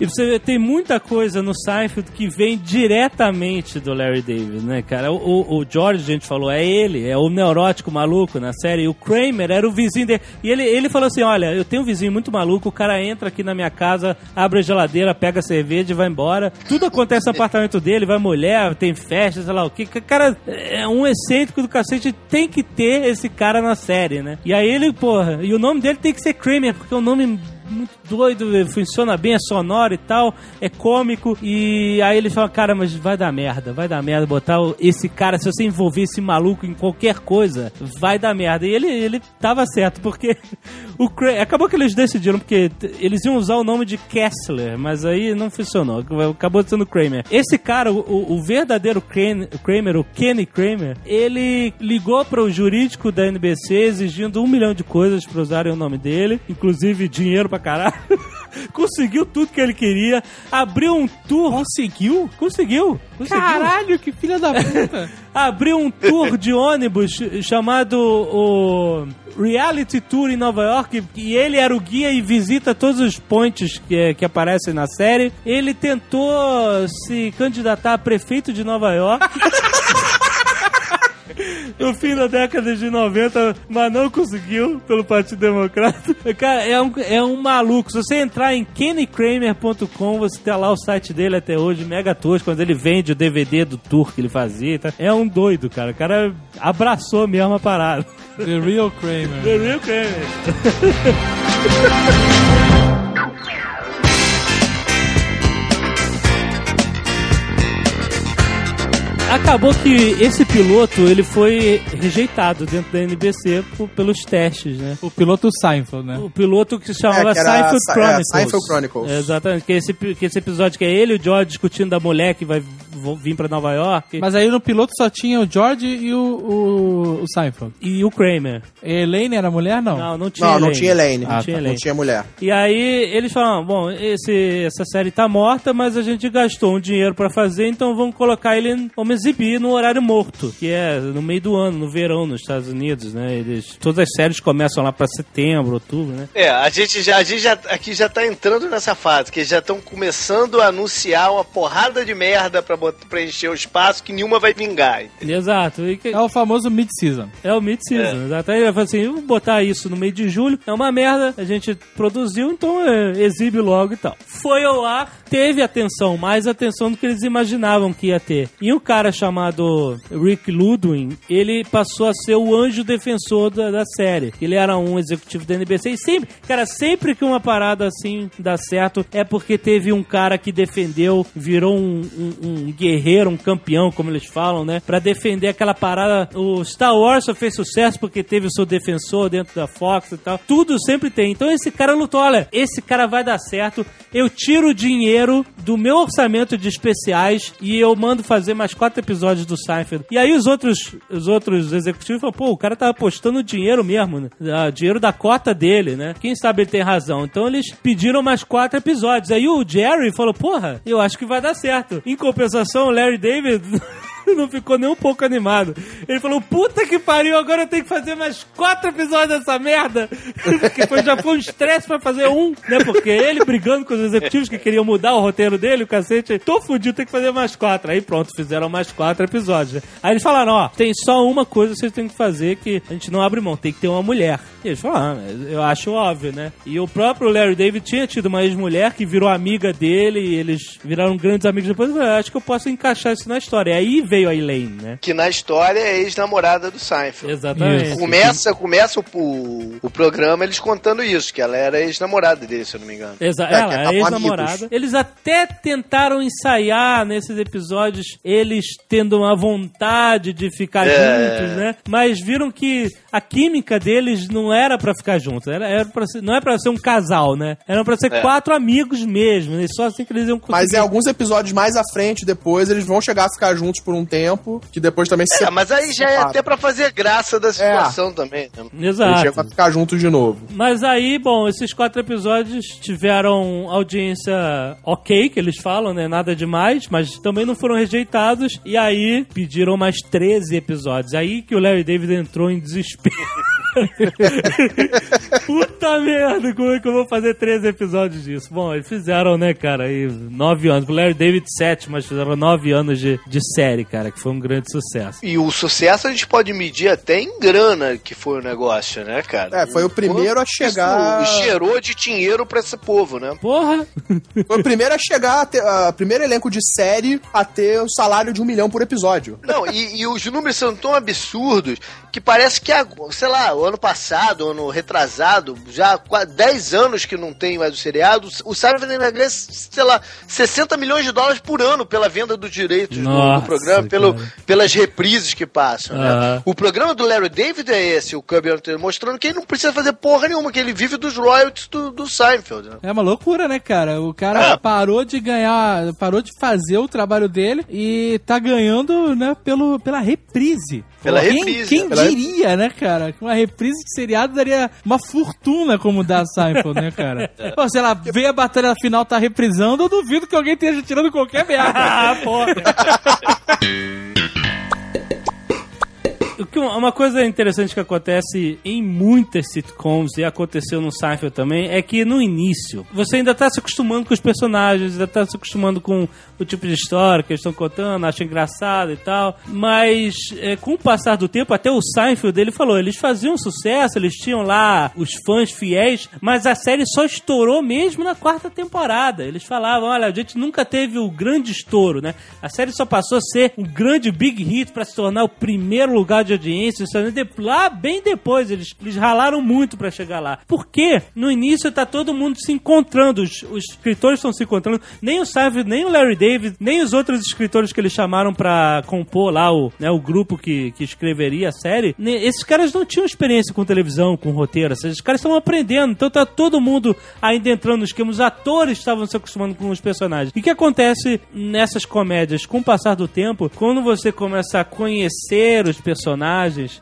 E você tem muita coisa no Seinfeld que vem diretamente do Larry David, né, cara? O, o, o George, a gente falou, é ele, é o neurótico maluco na série. E o Kramer era o vizinho dele. E ele, ele falou assim: Olha, eu tenho um vizinho muito maluco, o cara entra aqui na minha casa, abre a geladeira, pega a cerveja e vai embora. Tudo acontece no apartamento dele, vai mulher, tem festa, sei lá o que. Cara, é um excêntrico do cacete, tem que ter esse cara na série, né? E aí ele, porra, e o nome dele tem que ser Kramer, porque é um nome muito doido, funciona bem, é sonoro e tal, é cômico. E aí ele fala, cara, mas vai dar merda, vai dar merda botar esse cara, se você envolver esse maluco em qualquer coisa, vai dar merda. E ele, ele tava certo, porque o Cra- acabou que eles decidiram, porque eles iam usar o nome de Kessler, mas aí não funcionou, acabou sendo Kramer. Esse cara, o, o- verdadeiro Kren- Kramer, o Kenny Kramer, ele ligou para o jurídico da NBC exigindo um milhão de coisas para usarem o nome dele, inclusive dinheiro pra caralho. Conseguiu tudo que ele queria, abriu um tour. Conseguiu? Conseguiu. conseguiu. Caralho, que filha da puta. Abriu um tour de ônibus chamado o Reality Tour em Nova York e ele era o guia e visita todos os pontes que, que aparecem na série. Ele tentou se candidatar a prefeito de Nova York. No fim da década de 90, mas não conseguiu pelo Partido Democrata. Cara, é um, é um maluco. Se você entrar em kennykramer.com, você tem lá o site dele até hoje, mega tosco, quando ele vende o DVD do tour que ele fazia. Tá? É um doido, cara. O cara abraçou mesmo a parada. The Real Kramer. The Real Kramer. Acabou que esse piloto ele foi rejeitado dentro da NBC por- pelos testes, né? O piloto Seinfeld, né? O piloto que se chamava É, que Seinfeld é, Chronicles. Seinfeld Chronicles. É, exatamente, que esse, que esse episódio que é ele e o George discutindo da mulher que vai vir pra Nova York. Mas aí no piloto só tinha o George e o, o, o Seinfeld. E o Kramer. Elaine era mulher? Não. Não, não tinha Não, não Elaine. tinha Elaine. Não Ah, tinha tá. Não Elaine. tinha mulher. E aí eles falam, bom, esse, essa série tá morta, mas a gente gastou um dinheiro pra fazer, então vamos colocar ele, vamos exibir no horário morto, que é no meio do ano, no verão nos Estados Unidos, né? Eles, todas as séries começam lá pra setembro, outubro, né? É, a gente já, a gente já aqui já tá entrando nessa fase, que já estão começando a anunciar uma porrada de merda pra bot- preencher o espaço que nenhuma vai vingar. Exato. E que- É o famoso mid-season. É o mid-season, exato. Aí ele falou assim: vamos botar isso no meio de julho, é uma merda, a gente produziu, então é, exibe logo e tal. Foi ao ar, teve atenção, mais atenção do que eles imaginavam que ia ter. E um cara chamado Rick Ludwig, ele passou a ser o anjo defensor da, da série. Ele era um executivo da NBC e sempre, cara, sempre que uma parada assim dá certo, é porque teve um cara que defendeu, virou um, um- um guerreiro, um campeão, como eles falam, né? Pra defender aquela parada. O Star Wars só fez sucesso porque teve o seu defensor dentro da Fox e tal. Tudo sempre tem. Então esse cara lutou, olha, esse cara vai dar certo. Eu tiro o dinheiro do meu orçamento de especiais e eu mando fazer mais quatro episódios do Seinfeld. E aí os outros, os outros executivos falam, pô, o cara tá apostando dinheiro mesmo, né? Ah, dinheiro da cota dele, né? Quem sabe ele tem razão. Então eles pediram mais quatro episódios. Aí o Jerry falou, porra, eu acho que vai dar certo. Em compensação, o Larry David... Não ficou nem um pouco animado. Ele falou: Puta que pariu, agora eu tenho que fazer mais quatro episódios dessa merda. que foi, já foi um estresse pra fazer um, né? Porque ele brigando com os executivos que queriam mudar o roteiro dele, o cacete. Tô fudido, tem que fazer mais quatro. Aí pronto, fizeram mais quatro episódios. né? Aí eles falaram: Ó, tem só uma coisa que vocês têm que fazer que a gente não abre mão, tem que ter uma mulher. E eles falaram: ah, eu acho óbvio, né? E o próprio Larry David tinha tido uma ex-mulher que virou amiga dele e eles viraram grandes amigos depois. Eu falei, "Ah, acho que eu posso encaixar isso na história. E aí veio a Elaine, né? Que na história é ex-namorada do Seinfeld. Exatamente. Isso. Começa, começa o, o, o programa eles contando isso, que ela era ex-namorada dele, se eu não me engano. Exa É, ela, estavam ex-namorada. Eles até tentaram ensaiar nesses episódios, eles tendo uma vontade de ficar É. juntos, né? Mas viram que a química deles não era pra ficar juntos, era, era pra ser, não é pra ser um casal, né? Eram pra ser É. quatro amigos mesmo, e só assim que eles iam conseguir. Mas em alguns episódios mais à frente, depois, eles vão chegar a ficar juntos por um tempo, que depois também se É, mas aí já é até pra fazer graça da situação também. né? Eles Exato. a ficar juntos de novo. Mas aí, bom, esses quatro episódios tiveram audiência ok, que eles falam, né? Nada demais, mas também não foram rejeitados. E aí pediram mais 13 episódios. Aí que o Larry David entrou em desespero. Puta merda, como é que eu vou fazer 13 episódios disso? Bom, eles fizeram, né, cara, aí nove anos. O Larry David, sete, mas fizeram nove anos de, de série, cara, que foi um grande sucesso. E o sucesso a gente pode medir até em grana que foi o negócio, né, cara? É, foi o primeiro a chegar- Isso cheirou de dinheiro pra esse povo, né? Porra! Foi o primeiro a chegar, a ter, a primeiro elenco de série a ter o salário de um milhão por episódio. Não, e, e os números são tão absurdos que parece que, sei lá, ano passado, ano retrasado, já há qua- 10 anos que não tem mais o seriado, o Seinfeld ainda ganha, sei lá, 60 milhões de dólares por ano pela venda dos direitos do- do, Nossa, programa, pelo, cara. pelas reprises que passam, né? O programa do Larry David é esse, o Cub Hunter, mostrando que ele não precisa fazer porra nenhuma, que ele vive dos royalties do, do Seinfeld, né? É uma loucura, né, cara? O cara É. parou de ganhar, parou de fazer o trabalho dele e tá ganhando, né, pelo, pela reprise. Pela quem, reprise, Quem né? Pela- diria, né, cara? Que uma reprise de seriado daria uma fortuna como dá Seinfeld, né, cara? Pô, sei lá, a batalha final, tá reprisando, eu duvido que alguém esteja tirando qualquer merda. Ah, porra! Uma coisa interessante que acontece em muitas sitcoms e aconteceu no Seinfeld também é que no início você ainda tá se acostumando com os personagens, ainda tá se acostumando com o tipo de história que eles estão contando, acha engraçado e tal. Mas é, com o passar do tempo, até o Seinfeld ele falou, eles faziam sucesso, eles tinham lá os fãs fiéis, mas a série só estourou mesmo na quarta temporada. Eles falavam, olha, a gente nunca teve o grande estouro, né? A série só passou a ser um grande big hit para se tornar o primeiro lugar de audiência, isso, de- lá bem depois, eles, eles ralaram muito pra chegar lá. Porque no início tá todo mundo se encontrando, os, os escritores estão se encontrando, nem o Seinfeld, nem o Larry David, nem os outros escritores que eles chamaram pra compor lá o, né, o grupo que, que escreveria a série, esses caras não tinham experiência com televisão, com roteiro, esses caras estão aprendendo, então tá todo mundo ainda entrando no esquema, os atores estavam se acostumando com os personagens. E o que acontece nessas comédias? Com o passar do tempo, quando você começa a conhecer os personagens,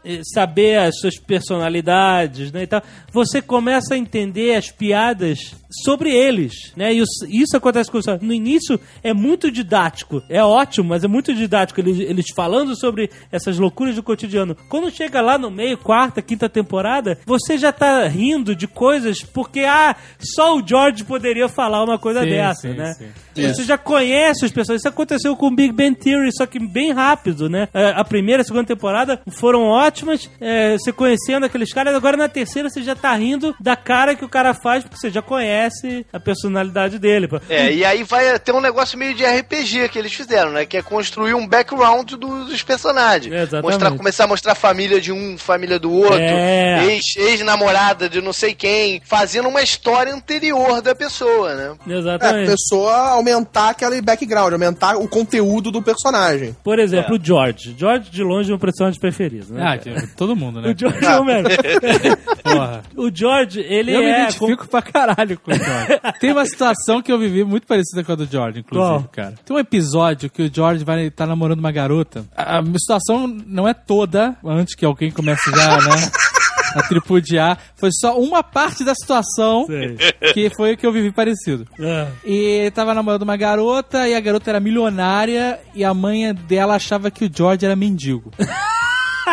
eh, saber as suas personalidades, né, e tal, você começa a entender as piadas sobre eles, né? E os- isso acontece com os no início é muito didático, é ótimo, mas é muito didático eles, eles falando sobre essas loucuras do cotidiano. Quando chega lá no meio, quarta, quinta temporada, você já tá rindo de coisas porque ah, só o George poderia falar uma coisa Sim, dessa, sim, né? sim. Você já conhece os personagens. Isso aconteceu com Big Bang Theory, só que bem rápido, né? É, A primeira a segunda temporada foram ótimas, é, você conhecendo aqueles caras. Agora na terceira você já tá rindo da cara que o cara faz, porque você já conhece a personalidade dele. pô. É, e aí vai ter um negócio meio de RPG que eles fizeram, né? Que é construir um background do- dos personagens. É, exatamente. Mostrar, começar a mostrar a família de um, família do outro, É. ex- ex-namorada de não sei quem, fazendo uma história anterior da pessoa, né? É, a Exatamente. pessoa aumentar aquele background, aumentar o conteúdo do personagem. Por exemplo, o George. George, de longe, é meu personagem preferido, né? Ah, cara? todo mundo, né? O George é o mesmo. Porra. O George, ele Eu me é. identifico pra caralho com o George. Tem uma situação que eu vivi muito parecida com a do George, inclusive, Qual? cara. Tem um episódio que o George vai estar namorando uma garota. A, situação não é toda, antes que alguém comece já, né? A tripudiar. Foi só uma parte da situação Sei. que foi o que eu vivi parecido. Ah. E ele tava namorando uma garota e a garota era milionária e a mãe dela achava que o George era mendigo.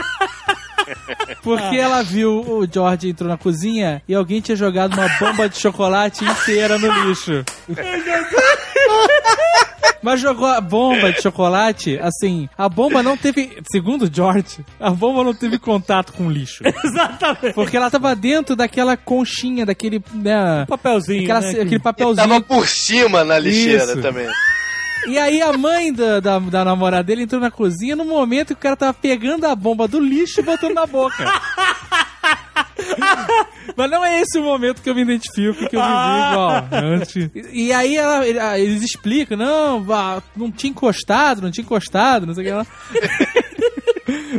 Porque ela viu o George entrou na cozinha e alguém tinha jogado uma bomba de chocolate inteira no lixo. Mas jogou a bomba de chocolate, assim, a bomba não teve, segundo o George, a bomba não teve contato com o lixo. Exatamente. Porque ela tava dentro daquela conchinha, daquele, né, Papelzinho. aquela- né, aquele que- papelzinho. Tava por cima na lixeira Isso. também. E aí a mãe da, da, da namorada dele entrou na cozinha no momento que o cara tava pegando a bomba do lixo e botando na boca. Mas não é esse o momento que eu me identifico, que eu vivi igual antes. E, e aí ela- ah, eles explicam, não, não tinha encostado, não tinha encostado, não sei o que lá.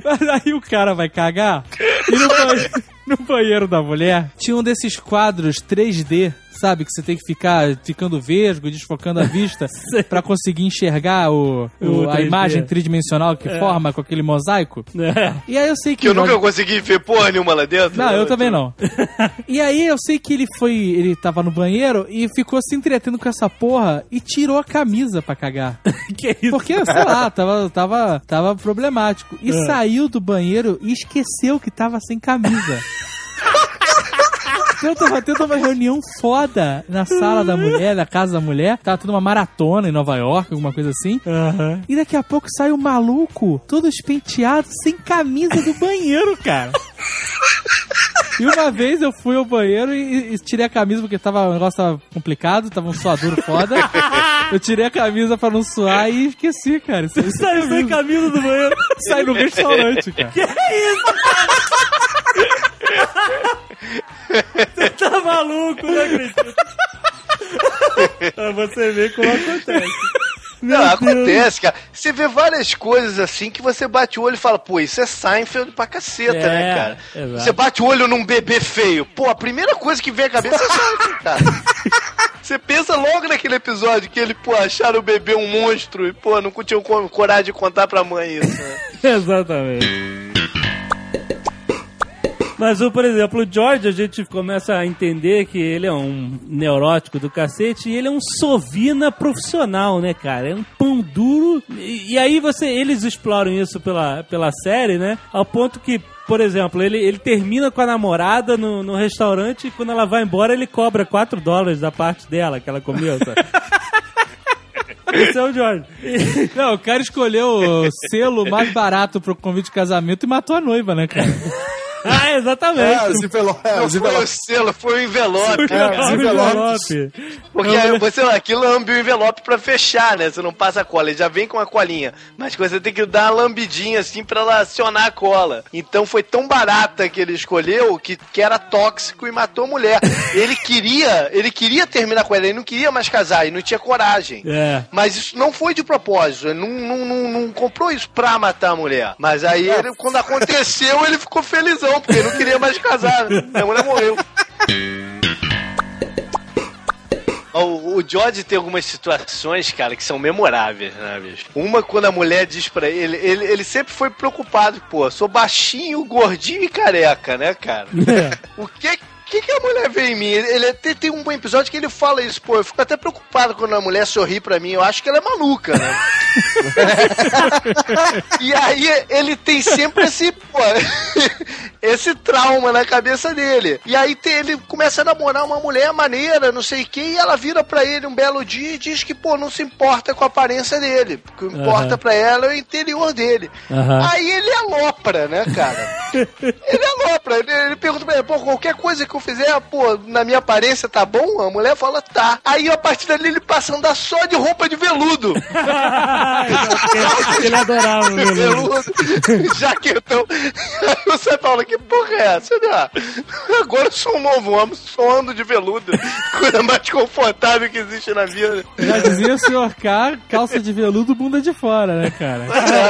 Mas aí o cara vai cagar e no banheiro, no banheiro da mulher tinha um desses quadros 3D, sabe? Que você tem que ficar ficando vesgo, desfocando a vista pra conseguir enxergar o, o- a 3D. imagem tridimensional que forma com aquele mosaico. É. E aí eu sei que, Que eu nunca consegui ver porra nenhuma lá dentro. não, eu também não. E aí eu sei que ele foi. Ele tava no banheiro e ficou se entretendo com essa porra e tirou a camisa pra cagar. que isso? Porque, sei lá, tava, tava, tava problemático. E É. saiu do banheiro e esqueceu que tava sem camisa. Eu tava tendo uma reunião foda na sala da mulher, na casa da mulher. Tava tendo uma maratona em Nova York, alguma coisa assim. Aham. E daqui a pouco sai um maluco, todo espenteado, sem camisa do banheiro, cara. E uma vez eu fui ao banheiro e, e tirei a camisa porque tava, o negócio tava complicado, tava um suaduro foda. Eu tirei a camisa pra não suar e esqueci, cara. Isso, isso Saiu sem camisa do banheiro. sai no restaurante, cara. Você tá maluco, não acredito. pra você ver como acontece. Não, acontece, cara. Você vê várias coisas assim que você bate o olho e fala, pô, isso é Seinfeld pra caceta, É, né, cara? exato. Você bate o olho num bebê feio. Pô, a primeira coisa que vem à cabeça é Seinfeld, cara. Você pensa logo naquele episódio que ele, pô, acharam o bebê um monstro e, pô, não tinham co- coragem de contar pra mãe isso, né? Exatamente. Mas, o, por exemplo, o George, a gente começa a entender que ele é um neurótico do cacete e ele é um sovina profissional, né, cara? É um pão duro. E, e aí você, eles exploram isso pela, pela série, né? Ao ponto que, por exemplo, ele, ele termina com a namorada no, no restaurante e quando ela vai embora ele cobra 4 dólares da parte dela que ela comeu, sabe? Esse é o George. Não, o cara escolheu o selo mais barato pro convite de casamento e matou a noiva, né, cara? Ah, É, exatamente. os envelopes. É, Não foi o selo, foi o envelope. É, os envelopes. Porque aí você aqui lambe o envelope pra fechar, né? Você não passa a cola, ele já vem com a colinha. Mas você tem que dar uma lambidinha assim pra ela acionar a cola. Então foi tão barata que ele escolheu que, que era tóxico e matou a mulher. Ele queria, ele queria terminar com ela, ele não queria mais casar e não tinha coragem. É. Mas isso não foi de propósito, ele não, não, não, não comprou isso pra matar a mulher. Mas aí, ele, quando aconteceu, ele ficou felizão, porque ele não queria mais casar. né? A mulher morreu. O, o George tem algumas situações, cara, que são memoráveis, né, bicho? Uma, quando a mulher diz pra ele, ele, ele sempre foi preocupado, pô, sou baixinho, gordinho e careca, né, cara? O que que, que a mulher vê em mim? Ele, até tem um episódio que ele fala isso, pô. Eu fico até preocupado quando a mulher sorri pra mim. Eu acho que ela é maluca, né? e aí ele tem sempre esse, pô, esse trauma na cabeça dele. E aí tem- ele começa a namorar uma mulher maneira, não sei o que, e ela vira pra ele um belo dia e diz que, pô, não se importa com a aparência dele. O que importa Aham. pra ela é o interior dele. Aham. Aí ele alopra, né, cara? ele alopra. Ele, ele pergunta pra ele, pô, qualquer coisa que eu fizer, pô, na minha aparência tá bom? A mulher fala, tá. Aí a partir dali ele passa a andar só de roupa de veludo. ele adorava o veludo. veludo, jaquetão. Aí você fala, que porra é essa? né? Agora eu sou um novo homem, só ando de veludo. Coisa mais confortável que existe na vida. Já dizia o senhor K, calça de veludo, bunda de fora, né, cara?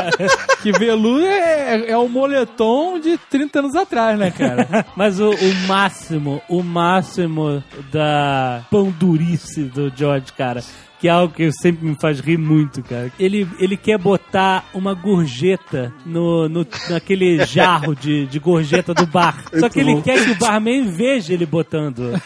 que veludo é, é o moletom de 30 anos atrás, né, cara? Mas o, o máximo, o máximo da pão durice do George, cara. Que é algo que sempre me faz rir muito, cara. Ele, ele quer botar uma gorjeta no, no, naquele jarro de, de gorjeta do bar. Só que ele bom. quer que o barman veja ele botando.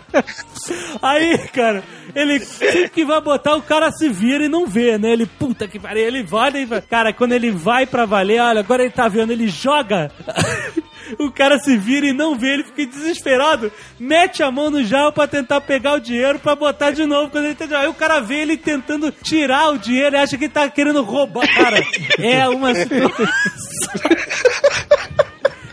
Aí, cara, ele sempre que vai botar, o cara se vira e não vê, né? Ele, puta que pariu, ele vai vai. Cara, quando ele vai pra valer, olha, agora ele tá vendo, ele joga. O cara se vira e não vê, ele fica desesperado, mete a mão no jarro pra tentar pegar o dinheiro pra botar de novo. Quando ele tá... Aí o cara vê ele tentando tirar o dinheiro e acha que tá querendo roubar. Cara, é uma situação.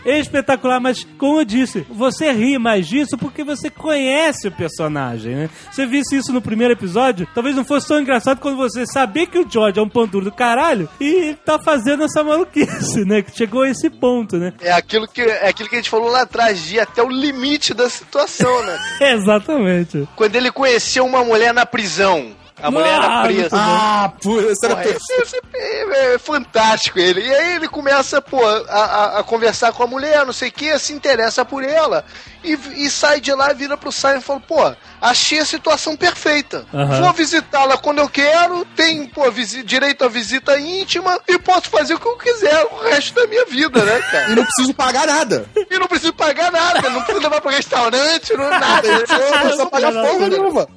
espetacular, mas como eu disse, você ri mais disso porque você conhece o personagem, né? Você visse isso no primeiro episódio, talvez não fosse tão engraçado quando você saber que o George é um pão duro do caralho e tá fazendo essa maluquice, né? Que chegou a esse ponto, né? É aquilo que, é aquilo que a gente falou lá atrás, de ir até o limite da situação, né? Exatamente. Quando ele conheceu uma mulher na prisão. A mulher era presa. Ah, pura, isso era Porra, perfeito. esse é, é fantástico ele. E aí ele começa, pô, a, a- a conversar com a mulher, não sei o que, se interessa por ela. E, e sai de lá e vira pro Simon e fala, pô, achei a situação perfeita. Aham. Vou visitá-la quando eu quero, tem, pô, direito à visita íntima e posso fazer o que eu quiser o resto da minha vida, né, E cara? não preciso pagar nada. E não preciso pagar nada, não preciso levar pro restaurante, não nada. Eu não preciso pagar porra nenhuma.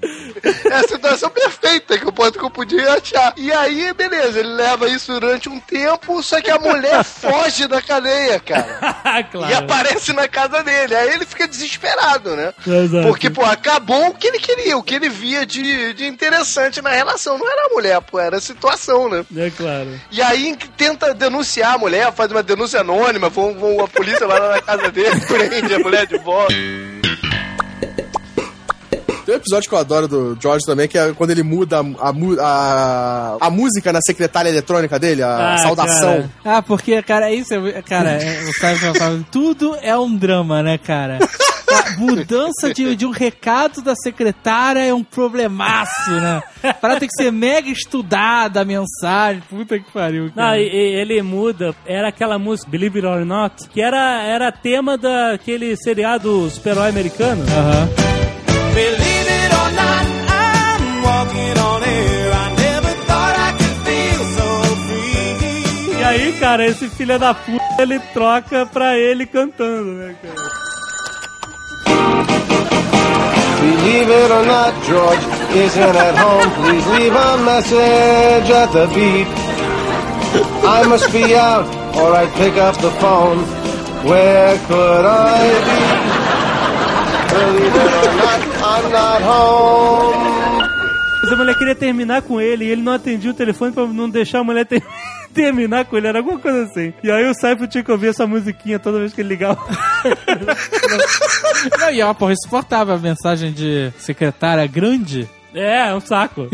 É a situação perfeita que eu, posso- que eu podia achar. E aí, beleza, ele leva isso durante um tempo, só que a mulher foge da cadeia, cara. claro. E aparece na casa dele. Aí ele fica desesperado, né? Exato. Porque, pô, acabou o que ele queria, o que ele via de, de interessante na relação. Não era a mulher, pô, era a situação, né? É claro. E aí tenta denunciar a mulher, faz uma denúncia anônima, vão, vão- a polícia vai lá na casa dele, prende a mulher de volta. Tem um episódio que eu adoro do George também, que é quando ele muda a, a, a, a música na secretária eletrônica dele, a Ah, saudação. Ah, porque, cara, é isso, é- cara, é, o Simon fala, tudo é um drama, né, cara? A mudança de, de um recado da secretária é um problemaço, né? Para tem que ser mega estudada a mensagem. Puta que pariu, Não, cara. e- e ele muda. Era aquela música, Believe It or Not, que era, era tema daquele seriado super-herói americano. Aham. Believe it or cara, esse filho da puta, ele troca pra ele cantando, né, cara? Believe it or not, George isn't at home. Please leave a message at the beep. I must be out, or I'd pick up the phone. Where could I be? Believe it or not, I'm not home. Mas a mulher queria terminar com ele e ele não atendia o telefone pra não deixar a mulher ter- terminar com ele, era alguma coisa assim. E aí o Seinfeld tinha que ouvir essa musiquinha toda vez que ele ligava. Não, e é uma porra insuportável a mensagem de secretária grande. É, é um saco.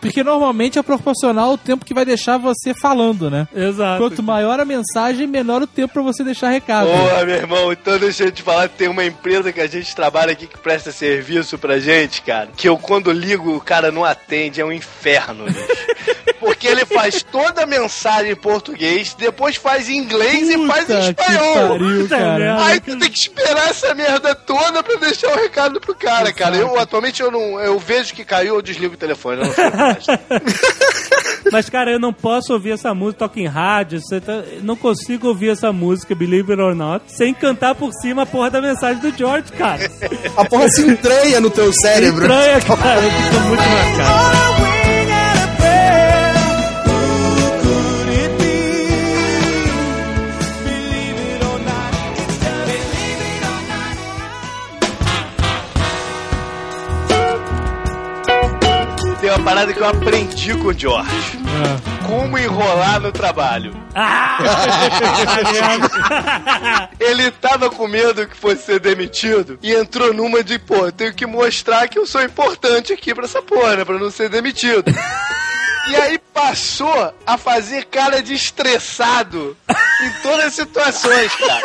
Porque normalmente é proporcional ao tempo que vai deixar você falando, né? Exato. Quanto maior a mensagem, menor o tempo pra você deixar recado. Porra, meu irmão, então deixa eu te falar, tem uma empresa que a gente trabalha aqui que presta serviço pra gente, cara, que eu quando ligo o cara não atende, é um inferno, bicho. Porque ele faz toda a mensagem em português, depois faz em inglês e faz em Puta que espanhol. pariu, Puta cara. Aí tu tem que esperar essa merda toda pra deixar o recado pro cara, cara. Eu atualmente eu não. Eu vejo que caiu, eu desligo o telefone. Mas, cara, eu não posso ouvir essa música, toca em rádio, você tá- não consigo ouvir essa música, Believe It or Not, sem cantar por cima a porra da mensagem do George, cara. A porra se entranha no teu cérebro. Estranha, cara, muito marcado. Tem parada que eu aprendi com o George. Ah. Como enrolar no trabalho. Ah! Ele tava com medo que fosse ser demitido e entrou numa de, pô, tenho que mostrar que eu sou importante aqui pra essa porra, né? Pra não ser demitido. E aí passou a fazer cara de estressado em todas as situações, cara.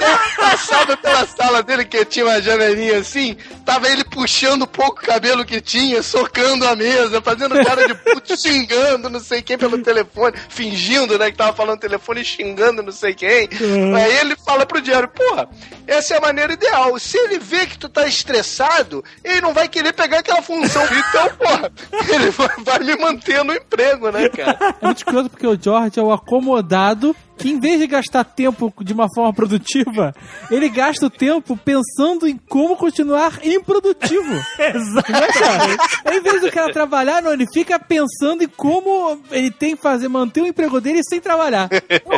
Eu passava pela sala dele, que tinha uma janelinha assim, tava ele puxando o pouco cabelo que tinha, socando a mesa, fazendo cara de puto, xingando não sei quem pelo telefone, fingindo, né, que tava falando telefone e xingando não sei quem. Aí ele fala pro Diário, porra, essa é a maneira ideal. Se ele vê que tu tá estressado, ele não vai querer pegar aquela função. Então, porra, ele vai, vai me manter no emprego, né, cara? É muito escroto porque o George é o acomodado que, em vez de gastar tempo de uma forma produtiva, ele gasta o tempo pensando em como continuar improdutivo. Exato. Cara? Aí, Em vez do cara trabalhar, não, ele fica pensando em como ele tem que fazer, manter o emprego dele sem trabalhar.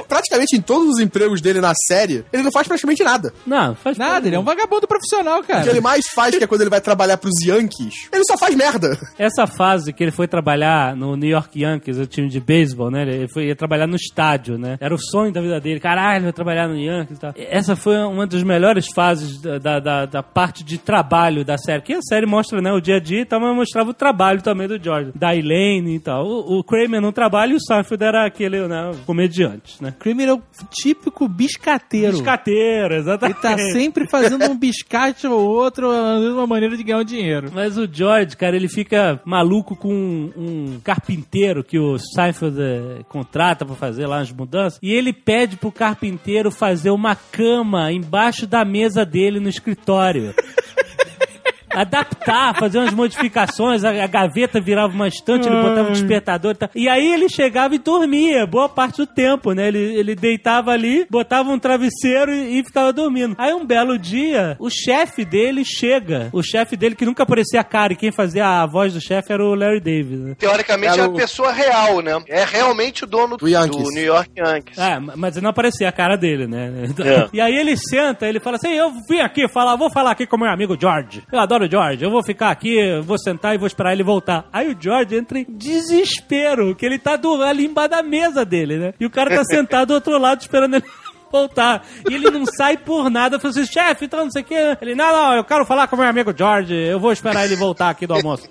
Praticamente em todos os empregos dele na série, ele não faz praticamente nada. Não, faz Nada, ele é um vagabundo profissional, O que ele cara. mais faz, que é quando ele vai trabalhar pros Yankees, ele só faz merda. Essa fase que ele foi trabalhar no New York Yankees, o time de beisebol, né? Ele foi, ia trabalhar no estádio, né? Era o sonho da vida dele. Caralho, vai trabalhar no Yankees e tal. Essa foi uma das melhores fases da, da, da- parte de trabalho da série. Que a série mostra, né? O dia a dia e tal, mas mostrava o trabalho também do George. Da Elaine e tal. O, o Kramer no trabalho e o Seinfeld era aquele, né? Comediante, né? Kramer é o típico biscateiro. Biscateiro, Ele exatamente. tá sempre fazendo um biscate ou outro, uma maneira de ganhar um dinheiro. Mas o George, cara, ele fica maluco com um, um carpinteiro que o Seinfeld eh, contrata pra fazer lá as mudanças. E ele pede pro carpinteiro fazer uma cama embaixo da mesa dele no escritório. Adaptar, fazer umas modificações, a, a gaveta virava uma estante, ele botava um despertador e tal. E aí ele chegava e dormia, boa parte do tempo, né? Ele, ele deitava ali, botava um travesseiro e, e ficava dormindo. Aí um belo dia, o chefe dele chega. O chefe dele que nunca aparecia a cara, e quem fazia a voz do chefe era o Larry David, né? Teoricamente Era é o- uma pessoa real, né? É realmente o dono Do Yankees. New York Yankees. É, mas não aparecia a cara dele, né? É. E aí ele senta, ele fala assim: Eu vim aqui falar, vou falar aqui com meu amigo George. Eu adoro o George, eu vou ficar aqui, vou sentar e vou esperar ele voltar. Aí o George entra em desespero, que ele tá do, ali embaixo da mesa dele, né? E o cara tá sentado do outro lado esperando ele. Voltar. E ele não sai por nada. Fala assim, chefe, então não sei o quê. Ele, não, não, eu quero falar com meu amigo George. Eu vou esperar ele voltar aqui do almoço.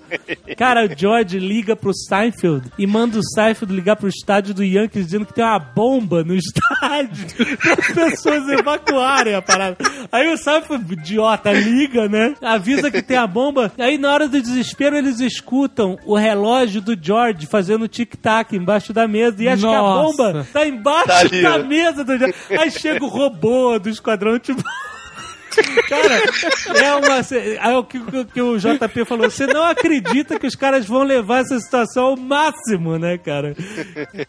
Cara, o George liga pro Seinfeld e manda o Seinfeld ligar pro estádio do Yankees dizendo que tem uma bomba no estádio para as pessoas evacuarem a parada. Aí o Seinfeld, idiota, liga, né? Avisa que tem a bomba. Aí na hora do desespero eles escutam o relógio do George fazendo tic-tac embaixo da mesa e acham que a Nossa. bomba tá embaixo Tá da né? mesa do George. Aí chega o robô do esquadrão, tipo... Cara, é uma. Aí o que, que- o JP falou: você não acredita que os caras vão levar essa situação ao máximo, né, cara?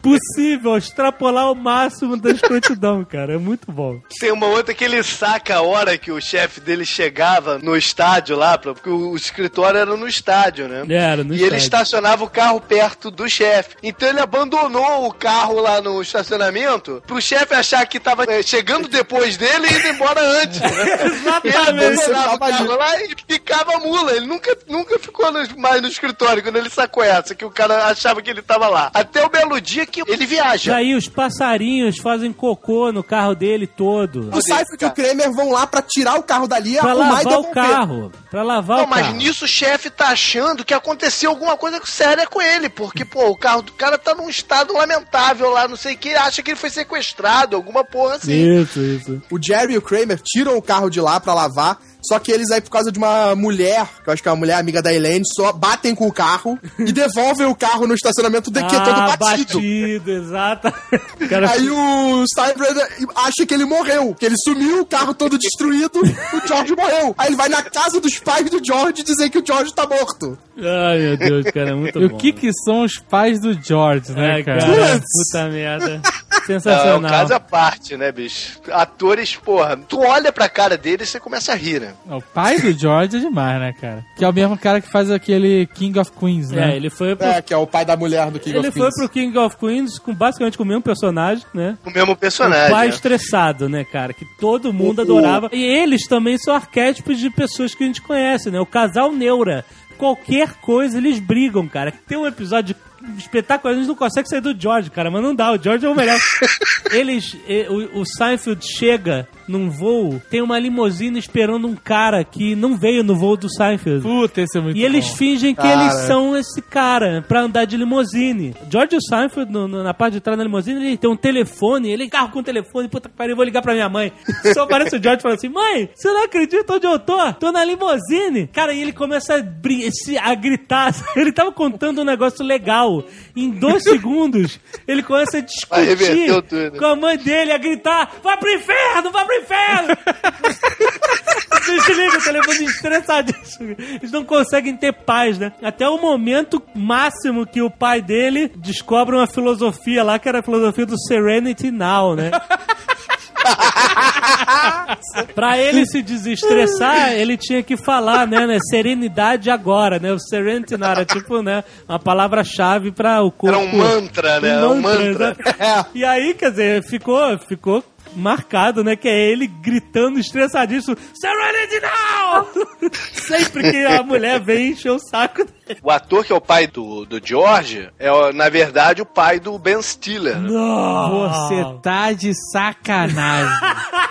Possível, extrapolar ao máximo da escrotidão, cara. É muito bom. Tem uma outra que ele saca a hora que o chefe dele chegava no estádio lá, porque o, escritório era no estádio, né? Era, no e ele estádio. estacionava o carro perto do chefe. Então ele abandonou o carro lá no estacionamento pro chefe achar que tava eh, chegando depois dele e indo embora antes. Né? Ele Exatamente. carro lá e ficava a mula. Ele nunca, nunca ficou no- mais no escritório quando ele sacou essa, que o cara achava que ele tava lá. Até o belo dia que ele viaja. Daí os passarinhos fazem cocô no carro dele todo. O Seifert e o Kramer vão lá pra tirar o carro dali, Pra arrumar e lavar o carro. Pra lavar Não, o mas carro. nisso o chefe tá achando que aconteceu alguma coisa séria com ele, porque, pô, o carro do cara tá num estado lamentável lá, não sei o que, acha que ele foi sequestrado, alguma porra assim. Isso, isso. O Jerry e o Kramer tiram o carro de lá pra lavar. Só que eles aí, por causa de uma mulher, que eu acho que é uma mulher amiga da Elaine, só batem com o carro e devolvem o carro no estacionamento do que é todo Ah, batido. batido, exato. Cara Aí o Steinbrenner acha que ele morreu, que ele sumiu, o carro todo destruído, o George morreu. Aí ele vai na casa dos pais do George dizer que o George tá morto. Ai, meu Deus, cara, é muito E bom. o que que são os pais do George, né, É, cara? cara, puta merda. Não, é um Sensacional. caso à parte, né, bicho? Atores, porra, tu olha pra cara dele e você começa a rir, né? O pai do George é demais, né, cara? Que é o mesmo cara que faz aquele King of Queens, né? É, ele foi pro, É, que é o pai da mulher do King ele of foi Queens. pro King of Queens com basicamente com o mesmo personagem, né? O mesmo O personagem. pai né? estressado, né, cara? Que todo mundo O- adorava. E eles também são arquétipos de pessoas que a gente conhece, né? O casal Neura. Qualquer coisa eles brigam, cara. Tem um episódio espetacular, a gente não consegue sair do George, cara, mas não dá, o George é o melhor. eles, o, o Seinfeld chega num voo, tem uma limusine esperando um cara que não veio no voo do Seinfeld. Puta, esse é muito E eles bom. fingem que Cara. eles são esse cara pra andar de limusine. George Seinfeld, no- no- na parte de trás da limusine, ele tem um telefone, ele carro com telefone, puta que pariu, eu vou ligar pra minha mãe. Só aparece o George e fala assim: Mãe, você não acredita onde eu tô? Tô na limusine. Cara, e ele começa a, a gritar. Ele tava contando um negócio legal. Em dois segundos, ele começa a discutir com a mãe dele, a gritar: Vai pro inferno, vai pro inferno! Desliga o telefone estressadíssimo. Eles não conseguem ter paz, né? Até o momento máximo que o pai dele descobre uma filosofia lá, que era a filosofia do Serenity Now, né? pra ele se desestressar, ele tinha que falar, né, né? Serenidade agora, né? O Serenity era tipo, né? Uma palavra-chave pra o corpo. Era um mantra, né? Um mantra. exato. E aí, quer dizer, ficou, ficou marcado, né? Que é ele gritando estressadíssimo: Serenity now! Sempre que a mulher vem encher o saco dele. O ator que é o pai do, do George é, na verdade, o pai do Ben Stiller. né? Você tá de sacanagem.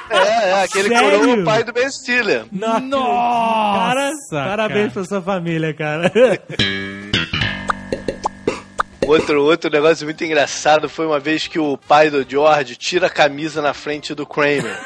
É, é, aquele Sério? coroa é o pai do Ben Stiller. Nossa, cara, parabéns pra sua família, cara. Outro, outro negócio muito engraçado foi uma vez que o pai do George tira a camisa na frente do Kramer.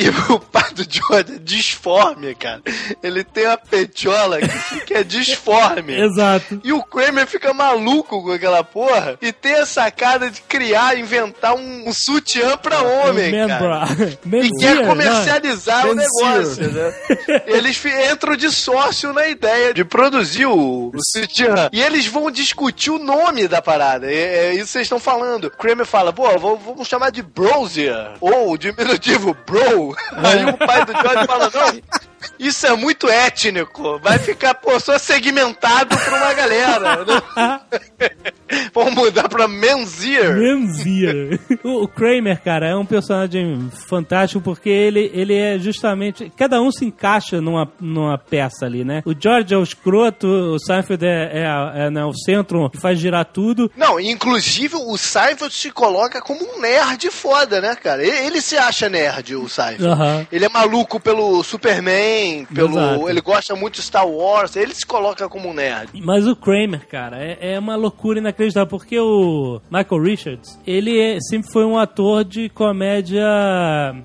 E o pai do George é disforme, cara. Ele tem a petiola que, que é disforme. Exato. E o Kramer fica maluco com aquela porra e tem a sacada de criar, inventar um, um sutiã pra homem, cara. Membra. E quer comercializar o Menzier. negócio, né? Eles entram de sócio na ideia de produzir o, o sutiã. E eles vão discutir o nome da parada. É, é isso que vocês estão falando. O Kramer fala, pô, vamos chamar de Brosier. Ou o diminutivo Bro. Aí o pai do George fala, não. Isso é muito étnico. Vai ficar, pô, só segmentado pra uma galera. Né? Vamos mudar pra Menzier. Menzier. O, Kramer, cara, é um personagem fantástico porque ele, ele é justamente. Cada um se encaixa numa, numa peça ali, né? O George é o escroto, o Seinfeld é, é, é, né, o centro que faz girar tudo. Não, inclusive o Seinfeld se coloca como um nerd foda, né, cara? Ele, ele se acha nerd, o Seinfeld. Aham. Ele é maluco pelo Superman, pelo. Exato. Ele gosta muito de Star Wars, ele se coloca como um nerd. Mas o Kramer, cara, é, é uma loucura inacreditável, porque o Michael Richards, ele é- sempre foi um ator de comédia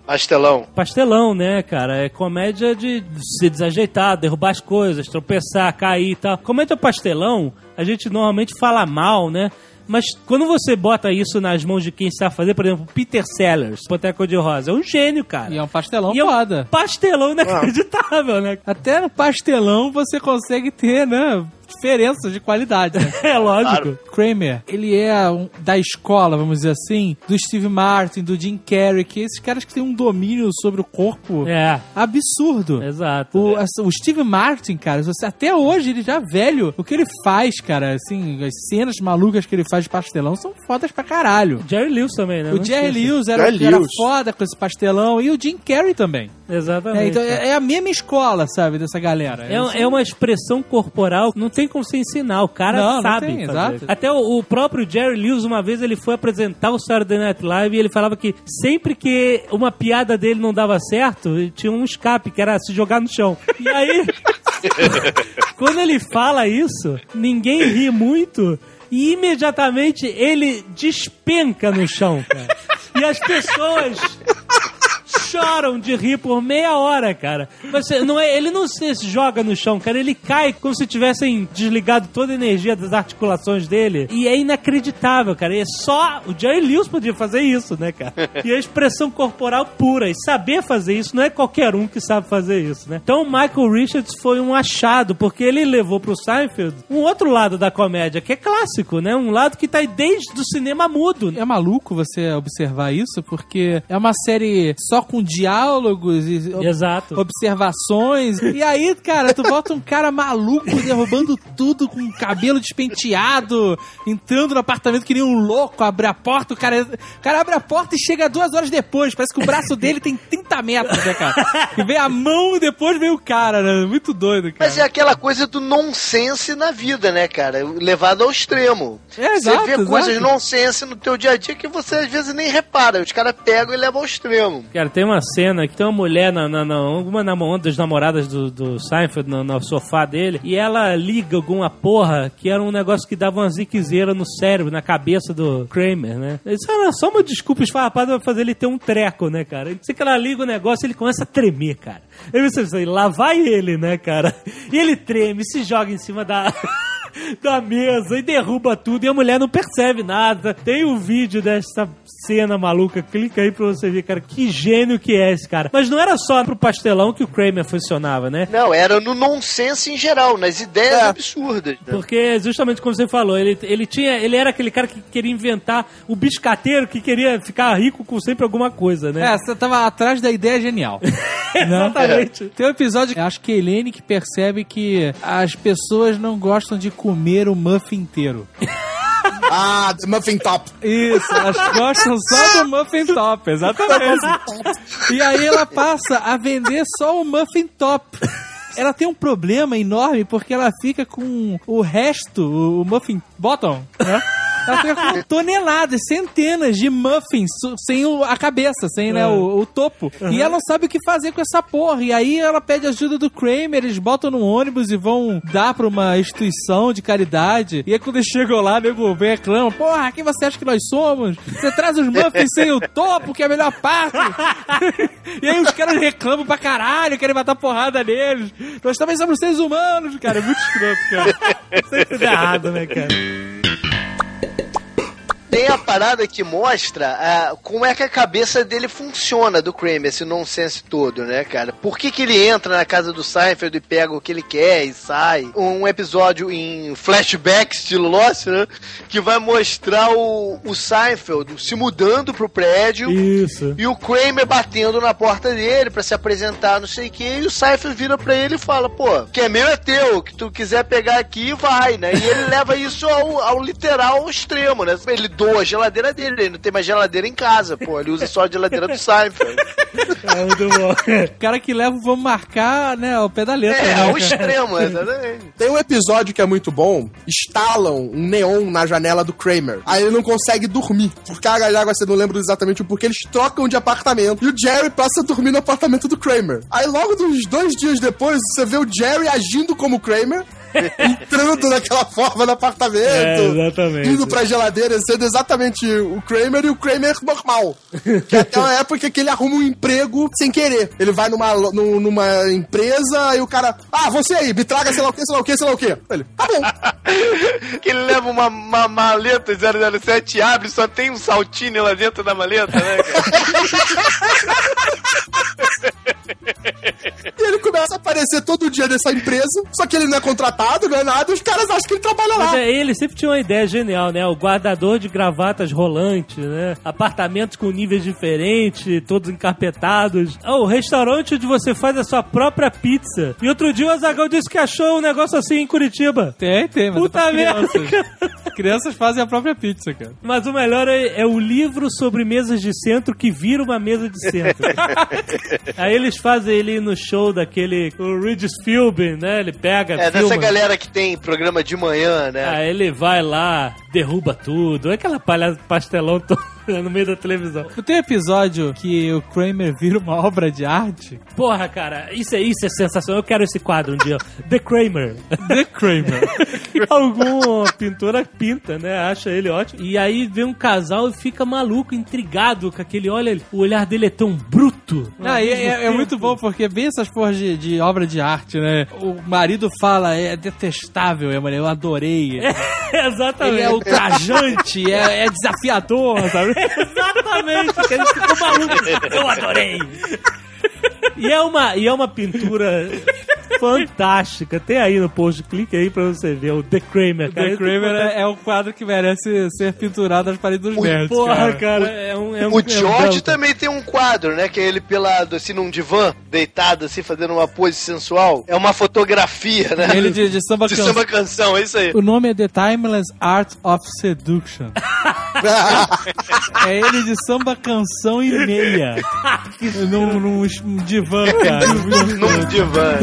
Pastelão. pastelão, né, cara? É comédia de se desajeitar, derrubar as coisas, tropeçar, cair e tal. Comédia pastelão, a gente normalmente fala mal, né? Mas quando você bota isso nas mãos de quem sabe fazer, por exemplo, Peter Sellers, Pantera Cor-de-Rosa, é um gênio, cara. E é um pastelão E é um foda. pastelão inacreditável, né? Até no pastelão você consegue ter, né? Diferenças de qualidade. né? É lógico. Claro. Kramer, ele é um- da escola, vamos dizer assim, do Steve Martin, do Jim Carrey, que esses caras que têm um domínio sobre o corpo É, absurdo. exato. O, essa- o Steve Martin, cara, você, até hoje ele já velho. O que ele faz, cara, assim, as cenas malucas que ele faz de pastelão são fodas pra caralho. Jerry Lewis também, né? O Não Jerry esqueça. Lewis era, Jerry era Lewis. foda com esse pastelão e o Jim Carrey também. Exatamente. É, então cara. é, é a mesma escola, sabe, dessa galera. É, é uma expressão corporal, não tem como você ensinar, o cara Não, não sabe tem, fazer. exato. Até o, o próprio Jerry Lewis, uma vez, ele foi apresentar o Saturday Night Live e ele falava que sempre que uma piada dele não dava certo, tinha um escape, que era se jogar no chão. E aí, quando ele fala isso, ninguém ri muito e imediatamente ele despenca no chão, cara. E as pessoas choram de rir por meia hora, cara. Você, não é, ele não se joga no chão, cara. Ele cai como se tivessem desligado toda a energia das articulações dele. E é inacreditável, cara. E é só o Jerry Lewis podia fazer isso, né, cara? E a expressão corporal pura. E saber fazer isso não é qualquer um que sabe fazer isso, né? Então o Michael Richards foi um achado, porque ele levou pro Seinfeld um outro lado da comédia, que é clássico, né? Um lado que tá desde o cinema mudo. É maluco você observar isso, porque é uma série só com diálogos e Exato. observações. E aí, cara, tu bota um cara maluco derrubando tudo com o cabelo despenteado, entrando no apartamento que nem um louco, abre a porta, o cara, o cara abre a porta e chega duas horas depois. Parece que o braço dele tem 30 metros, né, cara? E vem a mão e depois vem o cara, né? Muito doido, cara. Mas é aquela coisa do nonsense na vida, né, cara? Levado ao extremo. É, você exato, vê exato. coisas nonsense no teu dia a dia que você às vezes nem repara. Os caras pegam e levam ao extremo. Cara, tem uma cena que tem uma mulher, na, na, na- uma, das namoradas do, do Seinfeld, no, no sofá dele, e ela liga alguma porra que era um negócio que dava uma ziquezeira no cérebro, na cabeça do Kramer, né? Isso era só uma desculpa esfarrapada pra fazer ele ter um treco, né, cara? Sei que ela liga o negócio ele começa a tremer, cara. Aí você pensa, lá vai ele, né, cara? E ele treme, se joga em cima da... da mesa e derruba tudo e a mulher não percebe nada. Tem um vídeo dessa cena maluca, clica aí pra você ver, cara, que gênio que é esse cara. Mas não era só pro pastelão que o Kramer funcionava, né? Não, era no nonsense em geral, nas ideias É. absurdas. né? Porque justamente como você falou, ele, ele tinha, ele era aquele cara que queria inventar o biscateiro que queria ficar rico com sempre alguma coisa, né? É, você tava atrás da ideia genial. Exatamente. Tem um episódio, acho que a Helene que percebe que as pessoas não gostam de comer o muffin inteiro. Ah, Muffin Top. Isso, elas gostam só do muffin top, exatamente. E aí ela passa a vender só o muffin top. Ela tem um problema enorme porque ela fica com o resto, o o muffin bottom, né? Ela fica com toneladas, centenas de muffins sem o- a cabeça, sem né, o, o topo. E ela não sabe o que fazer com essa porra. E aí ela pede ajuda do Kramer, eles botam no ônibus e vão dar pra uma instituição de caridade. E aí quando eles chegam lá, nego vem reclama: Porra, quem você acha que nós somos? Você traz os muffins sem o topo, que é a melhor parte. e aí os caras reclamam pra caralho, querem matar porrada neles. Nós também somos seres humanos, cara. É muito escroto, cara. Sempre dá errado, né, cara? Tem a parada que mostra ah, como é que a cabeça dele funciona, do Kramer, esse nonsense todo, né, cara? Por que, que ele entra na casa do Seinfeld e pega o que ele quer e sai? Um episódio em flashback, estilo Lost, né? Que vai mostrar o, o Seinfeld se mudando pro prédio. Isso. E o Kramer batendo na porta dele pra se apresentar, não sei o que, e o Seinfeld vira pra ele e fala, pô, que é meu é teu, que tu quiser pegar aqui, vai, né? E ele leva isso ao, ao literal, ao extremo, né? Ele doa a geladeira dele, ele não tem mais geladeira em casa, pô, ele usa só a geladeira do Seinfeld. É muito bom. O cara que leva, vamos marcar, né, o pé da letra. É, né, cara? extremo, exatamente. Tem um episódio que é muito bom. Instalam um neon na janela do Kramer. Aí ele não consegue dormir. Por carga d'água, você não lembra exatamente o porquê. Eles trocam de apartamento. E o Jerry passa a dormir no apartamento do Kramer. Aí logo uns dois dias depois, você vê o Jerry agindo como o Kramer. entrando daquela forma no apartamento. É, exatamente. Indo pra geladeira, sendo exatamente o Kramer e o Kramer normal. Que até uma época que ele arruma um emprego sem querer. Ele vai numa, numa empresa e o cara, ah, você aí, me traga sei lá o que, sei lá o que, sei lá o que. Ele, tá bom. Que ele leva uma, uma maleta 007, abre, só tem um saltinho lá dentro da maleta, né, cara? E ele começa a aparecer todo dia nessa empresa, só que ele não é contratado, não é nada, e os caras acham que ele trabalha Mas lá. é, ele sempre tinha uma ideia genial, né? O guardador de gravatas rolantes, né? Apartamentos com níveis diferentes, todos encarpetados. Ah, O restaurante onde você faz a sua própria pizza. E outro dia o Azagal disse que achou um negócio assim em Curitiba. Tem, tem, mas Puta é pra merda, crianças. Crianças fazem a própria pizza, cara. Mas o melhor é, é o livro sobre mesas de centro que vira uma mesa de centro. Aí eles fazem ele no show daquele o Regis Philbin, né? Ele pega, É, filma. dessa galera que tem programa de manhã, né? Aí ele vai lá, derruba tudo. É aquela palha pastelão todo no meio da televisão. Não tem episódio que o Kramer vira uma obra de arte? Porra, cara, isso é, isso é sensacional. Eu quero esse quadro um dia. The Kramer. The Kramer. Algum pintora pinta, né? Acha ele ótimo. E aí vem um casal e fica maluco, intrigado com aquele. Olha, o olhar dele é tão bruto. Mesmo é, é muito bom porque bem essas porras de, de obra de arte, né? O marido fala, é detestável, e a mulher, eu adorei. Exatamente. Ele é ultrajante, é, é desafiador, sabe? Exatamente, que ele ficou maluco. Eu adorei. E é uma, e é uma pintura fantástica. Tem aí no post, clique aí pra você ver o The Kramer. cara. The Kramer é, é um quadro que merece ser pinturado nas paredes dos nerds, Porra, cara. cara, é um. É um O é um George belo- também tem um quadro, né? Que é ele pelado, assim, num divã, deitado, assim, fazendo uma pose sensual. É uma fotografia, né? Ele de, de samba de canção. samba canção, é isso aí. O nome é The Timeless Art of Seduction. é ele de samba canção e meia. num, num um divã, cara. Num divã.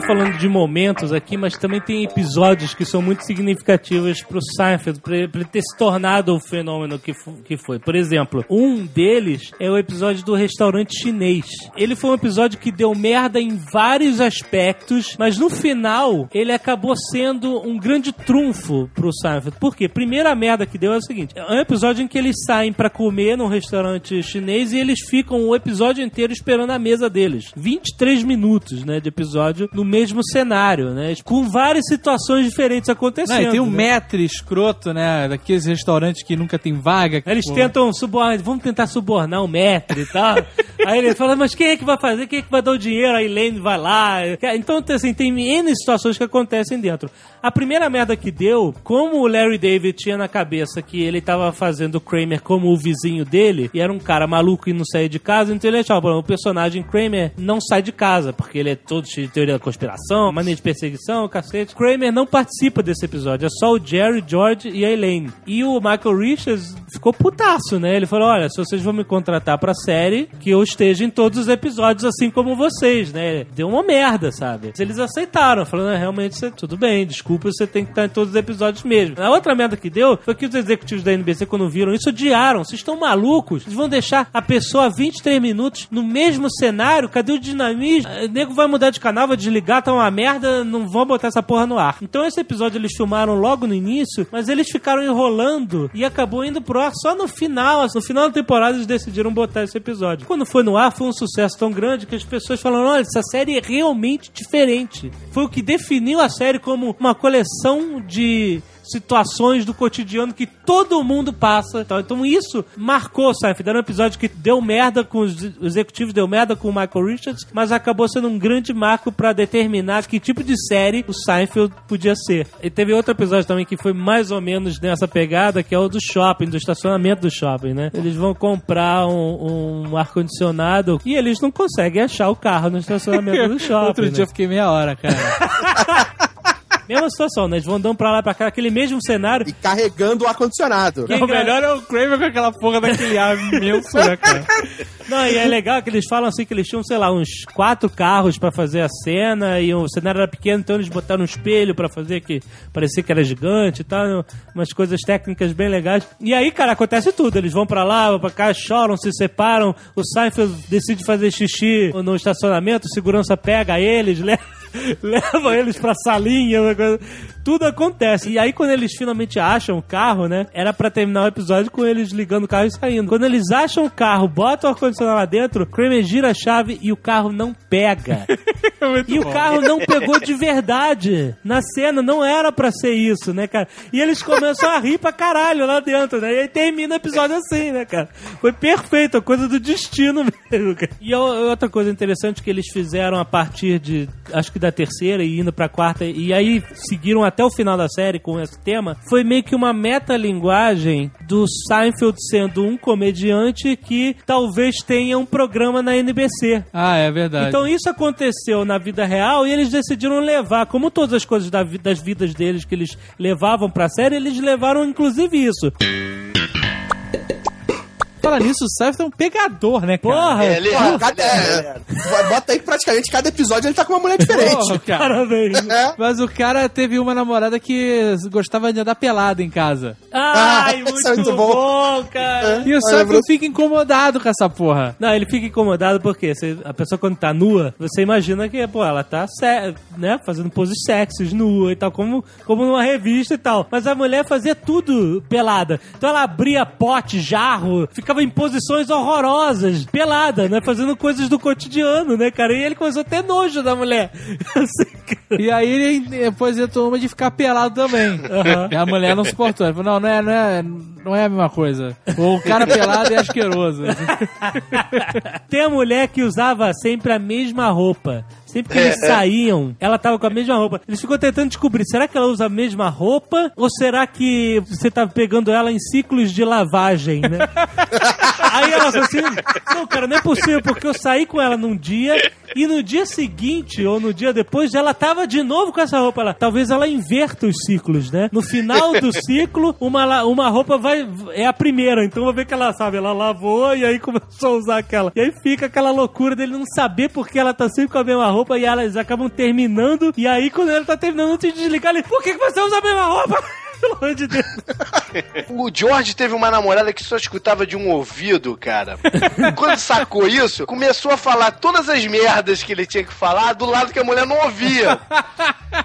Tá falando de momentos aqui, mas também tem episódios que são muito significativos pro Seinfeld, pra ele ter se tornado o fenômeno que, que foi. Por exemplo, um deles é o episódio do restaurante chinês. Ele foi um episódio que deu merda em vários aspectos, mas no final ele acabou sendo um grande trunfo pro Seinfeld. Por quê? Primeira merda que deu é o seguinte: é um episódio em que eles saem pra comer num restaurante chinês e eles ficam o episódio inteiro esperando a mesa deles. 23 minutos, né, de episódio no mesmo cenário, né? Com várias situações diferentes acontecendo. Não, tem um né? metre escroto, né? Daqueles restaurantes que nunca tem vaga. Eles Pô. tentam subornar, vamos tentar subornar o mestre e tal. Aí ele fala, mas quem é que vai fazer? Quem é que vai dar o dinheiro? A Elaine vai lá. Então, assim, tem N situações que acontecem dentro. A primeira merda que deu, como o Larry David tinha na cabeça que ele tava fazendo o Kramer como o vizinho dele, e era um cara maluco e não saía de casa, então ele achava, "Bom, o personagem Kramer não sai de casa, porque ele é todo cheio de teoria da conspiração, mania de perseguição, cacete. Kramer não participa desse episódio, é só o Jerry, George e a Elaine. E o Michael Richards ficou putaço, né? Ele falou: olha, se vocês vão me contratar pra série, que eu esteja em todos os episódios assim como vocês, né? Deu uma merda, sabe? Eles aceitaram, falando, "Ah, realmente, você, tudo bem, desculpa, você tem que estar em todos os episódios mesmo. A outra merda que deu foi que os executivos da NBC, quando viram isso, odiaram. Vocês estão malucos? Vocês vão deixar a pessoa 23 minutos no mesmo cenário? Cadê o dinamismo? O nego vai mudar de canal, vai desligar, tá uma merda, não vão botar essa porra no ar. Então esse episódio eles filmaram logo no início, mas eles ficaram enrolando e acabou indo pro ar só no final. No final da temporada eles decidiram botar esse episódio. Quando foi no ar, foi um sucesso tão grande que as pessoas falaram: olha, essa série é realmente diferente. Foi o que definiu a série como uma coleção de situações do cotidiano que todo mundo passa. Então, então isso marcou o Seinfeld. Era um episódio que deu merda com os executivos, deu merda com o Michael Richards, mas acabou sendo um grande marco pra determinar que tipo de série o Seinfeld podia ser. E teve outro episódio também que foi mais ou menos nessa pegada, que é o do shopping, do estacionamento do shopping, né? Eles vão comprar um, um ar-condicionado e eles não conseguem achar o carro no estacionamento do shopping. Outro né? dia eu fiquei meia hora, cara. Mesma situação, né? Eles vão andando pra lá e pra cá, aquele mesmo cenário. E carregando o ar-condicionado. Que o melhor é o Kramer com aquela porra daquele ar imenso, né, cara? Não, e é legal que eles falam assim que eles tinham, sei lá, uns quatro carros pra fazer a cena e o cenário era pequeno, então eles botaram um espelho pra fazer que parecia que era gigante e tal, umas coisas técnicas bem legais. E aí, cara, acontece tudo. Eles vão pra lá, vão pra cá, choram, se separam. O Seinfeld decide fazer xixi no estacionamento, o segurança pega eles, leva. Levam eles pra salinha, uma coisa. Tudo acontece. E aí, quando eles finalmente acham o carro, né? Era pra terminar o episódio com eles ligando o carro e saindo. Quando eles acham o carro, botam o ar-condicionado lá dentro, Kramer gira a chave e o carro não pega. e o carro não pegou de verdade. Na cena, não era pra ser isso, né, cara? E eles começam a rir pra caralho lá dentro, né? E aí termina o episódio assim, né, cara? Foi perfeito, a coisa do destino mesmo, cara. E outra coisa interessante que eles fizeram a partir de, acho que da terceira e indo pra quarta, e aí seguiram até o final da série com esse tema, foi meio que uma metalinguagem do Seinfeld sendo um comediante que talvez tenha um programa na NBC. Ah, é verdade. Então isso aconteceu na vida real e eles decidiram levar, como todas as coisas da vi- das vidas deles que eles levavam pra série, eles levaram inclusive isso. Fala nisso, o Seinfeld é um pegador, né, cara? Porra! É, ele Porra, é, cada- ele é, é, bota aí que praticamente cada episódio ele tá com uma mulher diferente. Porra, cara. Parabéns. É. Mas o cara teve uma namorada que gostava de andar pelada em casa. Ai, Ah, muito, é muito bom. bom. cara. E o Olha, Seinfeld fica incomodado com essa porra. Não, ele fica incomodado porque você- a pessoa quando tá nua, você imagina que, pô, ela tá, né, fazendo poses sexys, nua e tal, como, como numa revista e tal. Mas a mulher fazia tudo pelada. Então ela abria pote, jarro, ficava em posições horrorosas, pelada, né, fazendo coisas do cotidiano, né, cara? E ele começou a ter nojo da mulher. Assim. E aí ele depois entrou uma de ficar pelado também. E a mulher não suportou. Ele falou, não, não é, não é, não é a mesma coisa. O cara pelado é asqueroso. Tem a mulher que usava sempre a mesma roupa. Sempre que eles saíam, ela tava com a mesma roupa. Eles ficam tentando descobrir, será que ela usa a mesma roupa? Ou será que você tá pegando ela em ciclos de lavagem, né? Aí ela falou assim, não, cara, não é possível, porque eu saí com ela num dia e no dia seguinte, ou no dia depois, ela tava de novo com essa roupa. Ela, talvez ela inverta os ciclos, né? No final do ciclo, uma, uma roupa vai é a primeira. Então vou ver que ela sabe, ela lavou e aí começou a usar aquela. E aí fica aquela loucura dele não saber porque ela tá sempre com a mesma roupa e elas acabam terminando. E aí quando ela tá terminando, antes de desligar, ele, por que, que você usa a mesma roupa? Pelo amor de Deus. O George teve uma namorada que só escutava de um ouvido, cara. Quando sacou isso, começou a falar todas as merdas que ele tinha que falar do lado que a mulher não ouvia.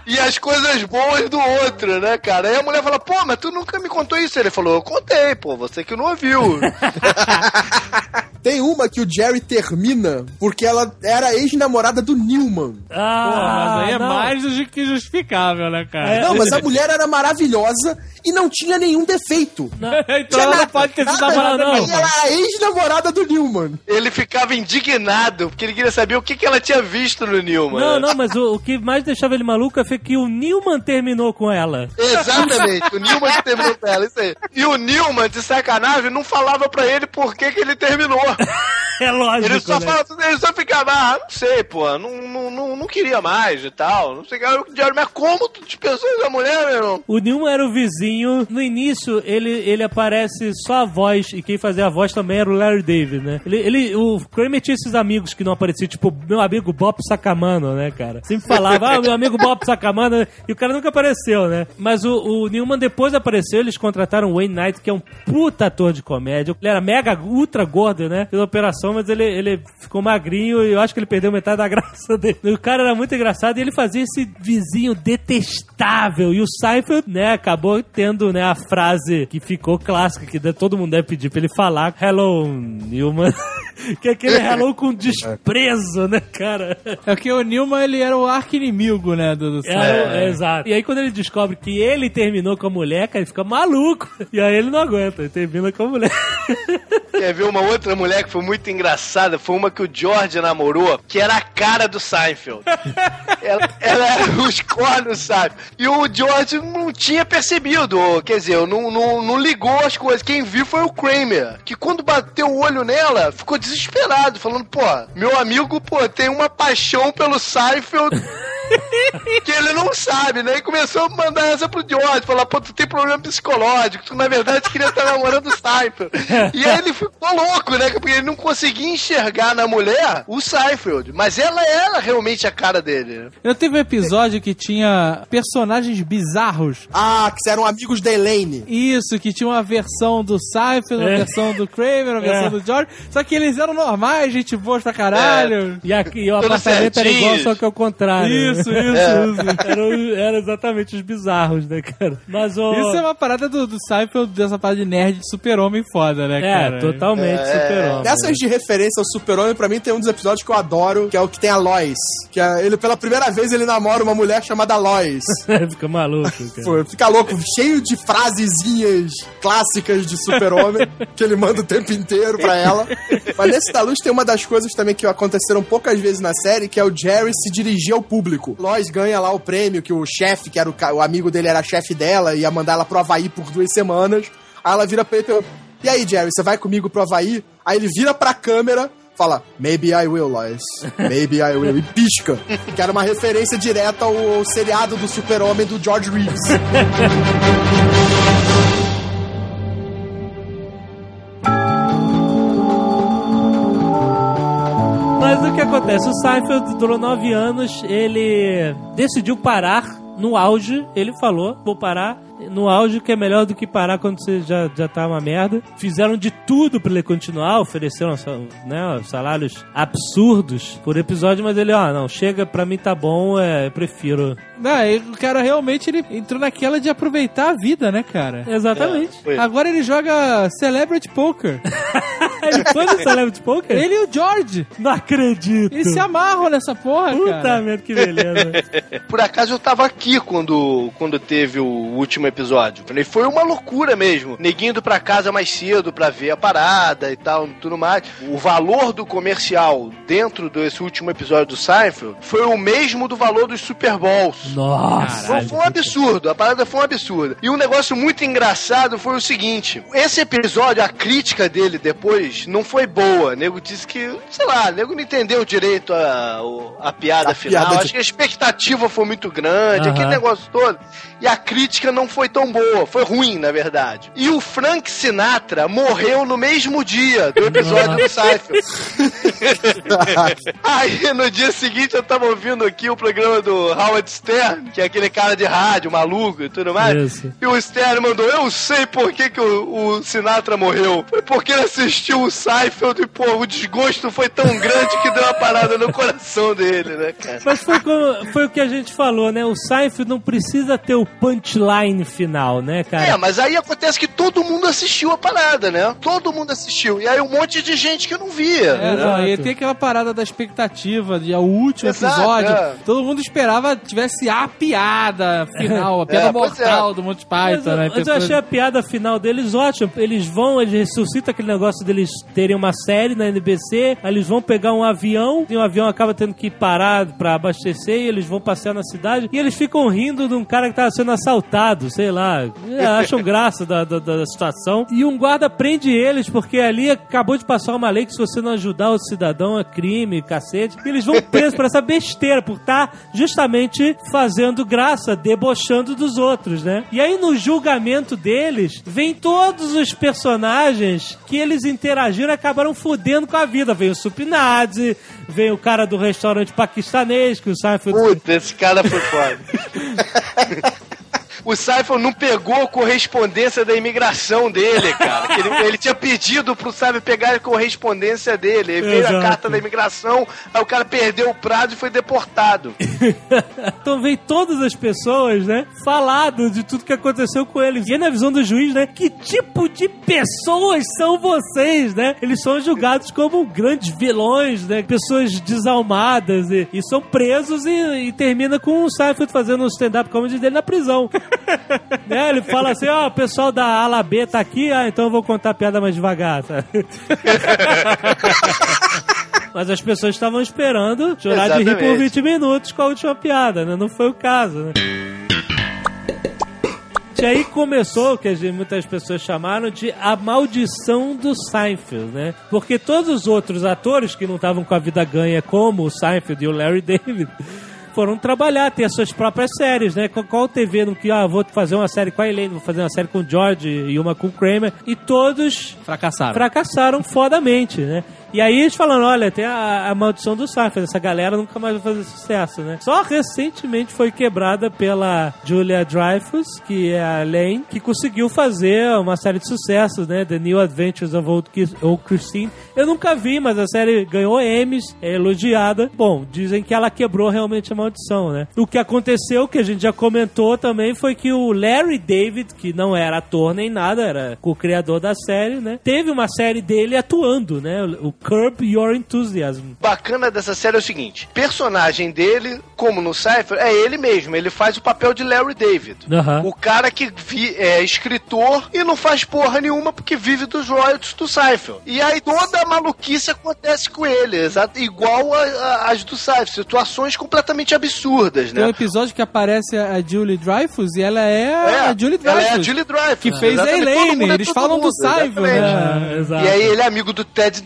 E as coisas boas do outro, né, cara? Aí a mulher fala, pô, mas tu nunca me contou isso. Ele falou, eu contei, pô, você que não ouviu. Tem uma que o Jerry termina porque ela era ex-namorada do Newman. Ah, Pô, mas aí é não. mais do que justificável, né, cara? É. Não, mas a mulher era maravilhosa e não tinha nenhum defeito. então Tinha ela não nada, pode ter sido namorada, não. não. Ela era ex-namorada do Newman. Ele ficava indignado, porque ele queria saber o que, que ela tinha visto no Newman. Não, não, mas o, o que mais deixava ele maluco foi que o Newman terminou com ela. Exatamente, o Newman que terminou com ela, isso aí. E o Newman, de sacanagem, não falava pra ele por que, que ele terminou. É lógico, Ele só, né? fala, ele só ficava, ah, não sei, pô, não, não, não, não queria mais e tal. Não sei, cara, mas como tu dispensou essa mulher, meu irmão? O Newman era o vizinho. No início, ele, ele aparece só a voz, e quem fazia a voz também era o Larry David, né? Ele, ele, o Kramer tinha esses amigos que não apareciam, tipo, meu amigo Bob Sacamano, né, cara? Sempre falava, ah, meu amigo Bob Sacamano, e o cara nunca apareceu, né? Mas o, o Newman depois apareceu, eles contrataram o Wayne Knight, que é um puta ator de comédia. Ele era mega, ultra gordo, né? Fez a operação, mas ele, ele ficou magrinho e eu acho que ele perdeu metade da graça dele. O cara era muito engraçado e ele fazia esse vizinho detestável. E o Seinfeld, né, acabou tendo, né, a frase que ficou clássica, que todo mundo deve pedir pra ele falar, Hello, Newman. que é aquele hello com desprezo, né, cara? É que o Newman, ele era o arqui-inimigo, né, do, do É, é, exato. E aí quando ele descobre que ele terminou com a mulher, cara, ele fica maluco. E aí ele não aguenta, ele termina com a mulher. Quer ver uma outra mulher que foi muito engraçada? Foi uma que o George namorou, que era a cara do Seinfeld. ela, ela era os cornos, sabe? E o George não tinha percebido, quer dizer, não, não, não ligou as coisas. Quem viu foi o Kramer, que quando bateu o olho nela, ficou desesperado, falando, pô, meu amigo, pô, tem uma paixão pelo Seinfeld que ele não sabe, né? E começou a mandar essa pro George, falar, pô, tu tem problema psicológico, tu na verdade queria estar namorando o Seinfeld. E aí ele ficou louco, né? Porque ele não conseguia enxergar na mulher o Seinfeld, mas ela era realmente a cara dele. Eu teve um episódio que tinha personagens bizarros. Ah, que eram amigos da Elaine. Isso, que tinha uma versão do Seinfeld, uma É. versão do Kramer, uma versão É. do George. Só que eles eram normais, gente boa pra caralho. E aqui o Todo apartamento era igual, só que ao contrário. Isso. Isso, isso, isso. Eram, eram exatamente os bizarros, né, cara? Mas o. Isso é uma parada do, do Seinfeld, dessa parada de nerd de super-homem foda, né, É, cara? totalmente super-homem. Dessas de referência ao Super-Homem, pra mim tem um dos episódios que eu adoro, que é o que tem a Lois. Que é, ele, pela primeira vez, ele namora uma mulher chamada Lois. Fica maluco, cara. Pô, fica louco, cheio de frasezinhas clássicas de super-homem que ele manda o tempo inteiro pra ela. Mas nesse da luz tem uma das coisas também que aconteceram poucas vezes na série, que é o Jerry se dirigir ao público. Lois ganha lá o prêmio, que o chefe, que era o, o amigo dele, era chefe dela, ia mandar ela pro Havaí por duas semanas. Aí ela vira pra ele e e aí, Jerry, você vai comigo pro Havaí? Aí ele vira pra câmera, fala, maybe I will, Lois. Maybe I will. E pisca. Que era uma referência direta ao, ao seriado do super-homem do George Reeves. acontece? O Seinfeld durou nove anos, ele decidiu parar no auge, ele falou, vou parar no auge que é melhor do que parar quando você já, já tá uma merda. Fizeram de tudo pra ele continuar, ofereceram né, salários absurdos por episódio, mas ele, ó, não, chega, pra mim tá bom, é, eu prefiro. Não, e o cara realmente ele entrou naquela de aproveitar a vida, né, cara? Exatamente. Foi. Agora ele joga Celebrity Poker. ele foi no Celebrity Poker? ele e o George. Não acredito. Eles se amarram nessa porra, Puta cara. merda, que beleza. Por acaso eu tava aqui quando, quando teve o último episódio. E foi uma loucura mesmo. Neguinho indo pra casa mais cedo pra ver a parada e tal, tudo mais. O valor do comercial dentro desse último episódio do Seinfeld foi o mesmo do valor dos Super Bowls. Nossa. Foi, foi um absurdo, a parada foi um absurdo. E um negócio muito engraçado foi o seguinte: esse episódio, a crítica dele depois não foi boa. O nego disse que, sei lá, o nego não entendeu direito a, a piada A final. piada de- Acho que a expectativa foi muito grande, Aham. aquele negócio todo. E a crítica não foi tão boa, foi ruim, na verdade. E o Frank Sinatra morreu no mesmo dia do episódio do Seinfeld. Aí no dia seguinte eu tava ouvindo aqui o programa do Howard Stern, que é aquele cara de rádio, maluco e tudo mais. Isso. E o Stern mandou, eu sei por que, que o, o Sinatra morreu. Foi porque ele assistiu o Seinfeld e, pô, o desgosto foi tão grande que deu uma parada no coração dele, né, cara? Mas foi, como- foi o que a gente falou, né? O Seinfeld não precisa ter o punchline final, né, cara? É, mas aí acontece que todo mundo assistiu a parada, né? Todo mundo assistiu. E aí um monte de gente que não via. É, não, e tem aquela parada da expectativa de ao último Exato, episódio. é. Todo mundo esperava que tivesse a piada final, a piada É, mortal do Monty Mas, Python, eu- né? mas eu achei a piada final deles ótima. Eles vão, eles ressuscitam aquele negócio deles terem uma série na NBC, aí eles vão pegar um avião, e o avião acaba tendo que parar pra abastecer, e eles vão passear na cidade, e eles ficam rindo de um cara que tava sendo assaltado, sei lá. É, acham graça da, da, da situação. E um guarda prende eles, porque ali acabou de passar uma lei que se você não ajudar o cidadão é crime, cacete. E eles vão presos por essa besteira, por estar justamente fazendo graça, debochando dos outros, né? E aí no julgamento deles, vem todos os personagens que eles interagiram e acabaram fudendo com a vida. Vem o Supinadze, vem o cara do restaurante paquistanês, que o Seinfeld... Puta, esse cara foi foda. O Seinfeld não pegou a correspondência da imigração dele, cara. Ele, ele tinha pedido pro Seinfeld pegar a correspondência dele. Aí veio Exato. a carta da imigração, aí o cara perdeu o prazo e foi deportado. então vem todas as pessoas, né, falado de tudo que aconteceu com eles. E na visão do juiz, né, que tipo de pessoas são vocês, né? Eles são julgados como grandes vilões, né, pessoas desalmadas e, e são presos e, e termina com o Seinfeld fazendo o stand-up comedy dele na prisão. né? Ele fala assim, ó, o pessoal da ala B tá aqui, ah, então eu vou contar a piada mais devagar, sabe? Mas as pessoas estavam esperando chorar de rir por Exatamente. 20 minutos com a última piada, né? Não foi o caso, né? E aí começou o que muitas pessoas chamaram de a maldição do Seinfeld, né? Porque todos os outros atores que não estavam com a vida ganha, como o Seinfeld e o Larry David, foram trabalhar, ter as suas próprias séries, né? Qual, qual TV não que, ah, vou fazer uma série com a Elaine, vou fazer uma série com o George e uma com o Kramer, e todos Fracassaram. fracassaram fodamente, né? E aí eles falando, olha, tem a, a maldição do Seinfeld, essa galera nunca mais vai fazer sucesso, né? Só recentemente foi quebrada pela Julia Dreyfus, que é a Lane, que conseguiu fazer uma série de sucessos, né? The New Adventures of Old, Ki- Old Christine. Eu nunca vi, mas a série ganhou Emmys, é elogiada. Bom, dizem que ela quebrou realmente a maldição, né? O que aconteceu, que a gente já comentou também, foi que o Larry David, que não era ator nem nada, era co-criador da série, né? Teve uma série dele atuando, né? O Curb Your Enthusiasm. bacana dessa série é o seguinte: personagem dele, como no Cypher, é ele mesmo. Ele faz o papel de Larry David. O cara que vi- é escritor e não faz porra nenhuma porque vive dos royalties do Cypher. E aí toda a maluquice acontece com ele, exato, igual a- a- as do Cypher. Situações completamente absurdas, Tem um né? episódio que aparece a Julie Dreyfus e ela é, a Julie ela Dreyfus. é a Julie Dreyfus. Que fez a Exatamente, todo Elaine, é eles todo falam do mundo, Seinfeld, exatamente. né? É. E aí ele é amigo do Ted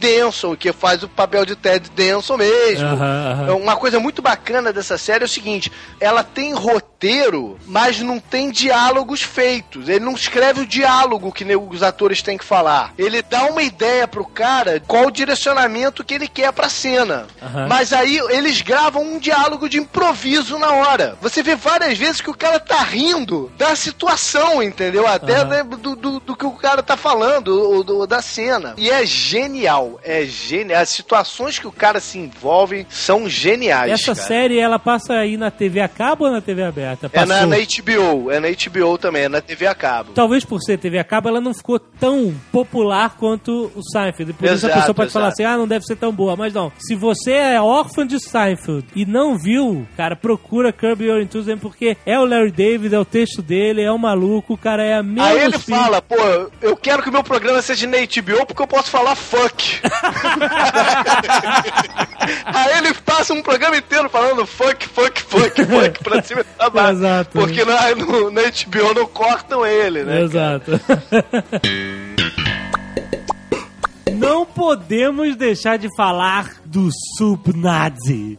Danson, que faz o papel de Ted Danson mesmo. Aham. Uma coisa muito bacana dessa série é o seguinte: ela tem roteiro, mas não tem diálogos feitos. Ele não escreve o diálogo que os atores têm que falar. Ele dá uma ideia pro cara qual o direcionamento que ele quer pra cena. Mas aí eles gravam um diálogo de improviso na hora. Você vê várias vezes que o cara tá rindo da situação, entendeu? Até do, do, do que o cara tá falando, ou do- da cena. E é genial, é genial. As situações que o cara se envolve são geniais. Essa cara. série, ela passa aí na TV a cabo ou na TV aberta? É na, na HBO, é na HBO também, é na TV a cabo. Talvez por ser TV a cabo, ela não ficou tão popular quanto o Seinfeld. Por isso a Exato, pessoa pode falar exato. assim, ah, não deve ser tão boa. Mas não, se você é órfã de Seinfeld e não viu, cara, procura Curb Your Enthusiasm, porque é o Larry David, é o texto dele, é o maluco, o cara é a mesma Aí ele filha. fala, pô, eu quero que o meu programa seja na HBO porque eu posso falar fuck. Aí ele passa um programa inteiro falando fuck, fuck, fuck, fuck pra cima e pra baixo. Exato. Porque na, no, na HBO não cortam ele, né? Exato. Não podemos deixar de falar do Sup Nazi.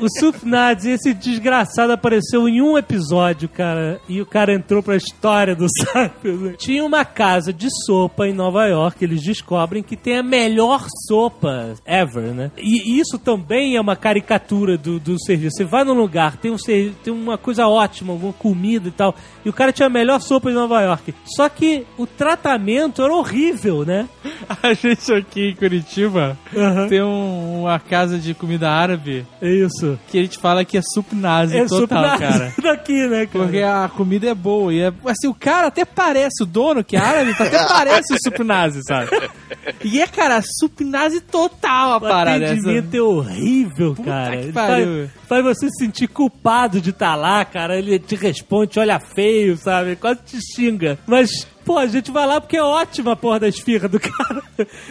o Sup Nazi, esse desgraçado apareceu em um episódio, cara, e o cara entrou pra história do Seinfeld. Tinha uma casa de sopa em Nova York, eles descobrem que tem a melhor sopa ever, né? E isso também é uma caricatura do, do serviço. Você vai num lugar, tem, um, tem uma coisa ótima, alguma comida e tal, e o cara tinha a melhor sopa de Nova York. Só que o tratamento era horrível, né? A gente aqui em Curitiba Aham. tem um- uma casa de comida árabe É isso. que a gente fala que é sup nazi É total, Sup Nazi cara. daqui, né, cara? Porque a comida é boa. E é, assim, o cara até parece, o dono que é árabe, até parece o sup nazi, sabe? E é, cara, sup nazi total a O parada. atendimento essa. é horrível, Puta cara. que pariu. faz, faz você se sentir culpado de estar lá, cara. Ele te responde, te olha feio, sabe? Quase te xinga. Mas, pô, a gente vai lá porque é ótima a porra da esfirra do cara.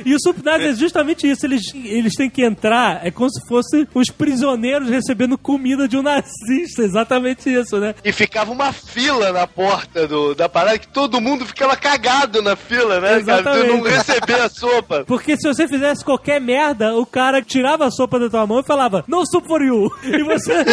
E o Supnaz é justamente isso. Eles, eles têm que entrar, é como se fossem os prisioneiros recebendo comida de um nazista. Exatamente isso, né? E ficava uma fila na porta do, da parada que todo mundo ficava cagado na fila, né? Cara, Exatamente. tu não receber a sopa. Porque se você fizesse qualquer merda, o cara tirava a sopa da tua mão e falava, no soup for you. E você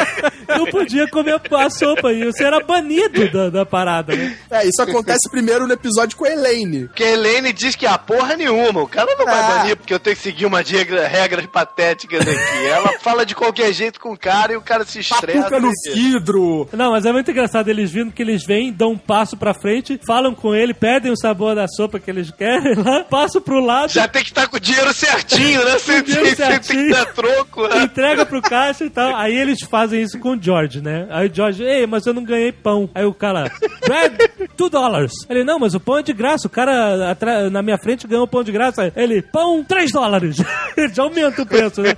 não podia comer a sopa. E você era banido da, da parada, né? É, isso acontece primeiro no episódio com a Elaine. Porque a Helene diz que a porra nenhuma. O cara não vai Ah. banir porque eu tenho que seguir umas regra- regras patéticas aqui. Ela fala de qualquer jeito com o cara e o cara se estressa. Patuca no vidro. Não, mas é muito engraçado eles vindo que eles vêm, dão um passo pra frente, falam com ele, pedem o sabor da sopa que eles querem lá, passam pro lado, Já tem que estar com o dinheiro certinho, né? Sem, dinheiro sem- sem ter certinho. que dar troco, né? entrega pro caixa e tal. Aí eles fazem isso com o George, né? Aí o George, ei, mas eu não ganhei pão. Aí o cara, bread, two dollars. Ele, não, mas o pão é de graça. O cara na minha frente ganhou pão de graça. Ele, pão, três dólares. Ele já aumenta o preço, né?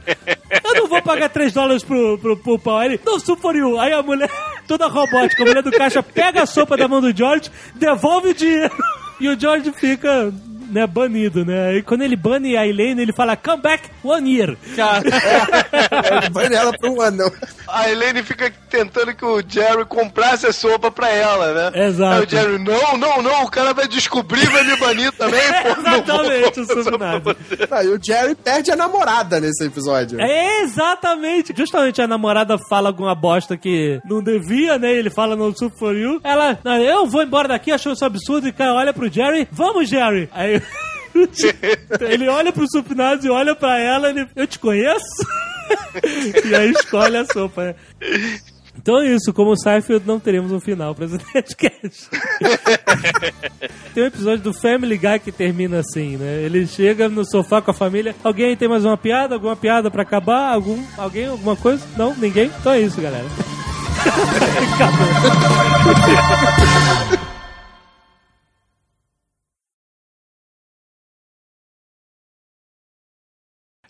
Eu não vou pagar três dólares pro, pro, pro pão. Aí ele, não, you. Aí a mulher, toda robótica, a mulher do caixa pega a sopa da mão do George, devolve o dinheiro. E o George fica... Né, banido, né? E quando ele bane a Elaine, ele fala, come back one year. Vai nela pra um anão. A Helene fica tentando que o Jerry comprasse a sopa pra ela, né? Exato. Aí o Jerry, não, não, não, o cara vai descobrir, vai me banir também, pô. não vou Exatamente, o você. Aí o Jerry perde a namorada nesse episódio. É exatamente. Justamente a namorada fala alguma bosta que não devia, né? Ele fala no Super For You. Ela, "Não, eu vou embora daqui, achou isso absurdo. E o cara olha pro Jerry, vamos, Jerry. Aí Ele olha pro Supinazzi e olha pra ela ele, eu te conheço? e aí escolhe a sopa. Então é isso, como o Seinfeld não teremos um final pra esse podcast. tem um episódio do Family Guy que termina assim, né? Ele chega no sofá com a família. Alguém tem mais uma piada? Alguma piada pra acabar? Algum, alguém? Alguma coisa? Não? Ninguém? Então é isso, galera.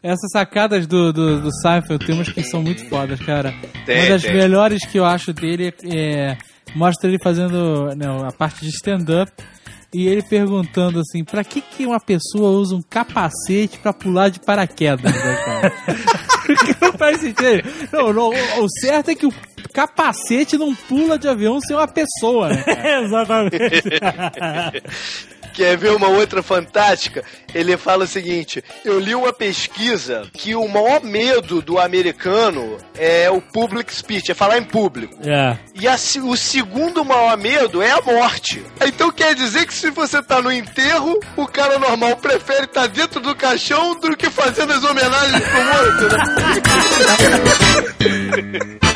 Essas sacadas do, do, do Seinfeld tem umas que são muito fodas, cara. Tem, Uma das tem. melhores que eu acho dele é. Mostra ele fazendo não, a parte de stand-up e ele perguntando assim: pra que, que uma pessoa usa um capacete pra pular de paraquedas, né, cara? Porque não faz sentido. Não, não, o o certo é que o capacete não pula de avião sem uma pessoa, né? cara? Exatamente. Quer ver uma outra fantástica? Ele fala o seguinte: eu li uma pesquisa que o maior medo do americano é o public speech, é falar em público. é. E a o segundo maior medo é a morte. Então quer dizer que se você tá no enterro, o cara normal prefere estar dentro do caixão do que fazendo as homenagens pro morto, né?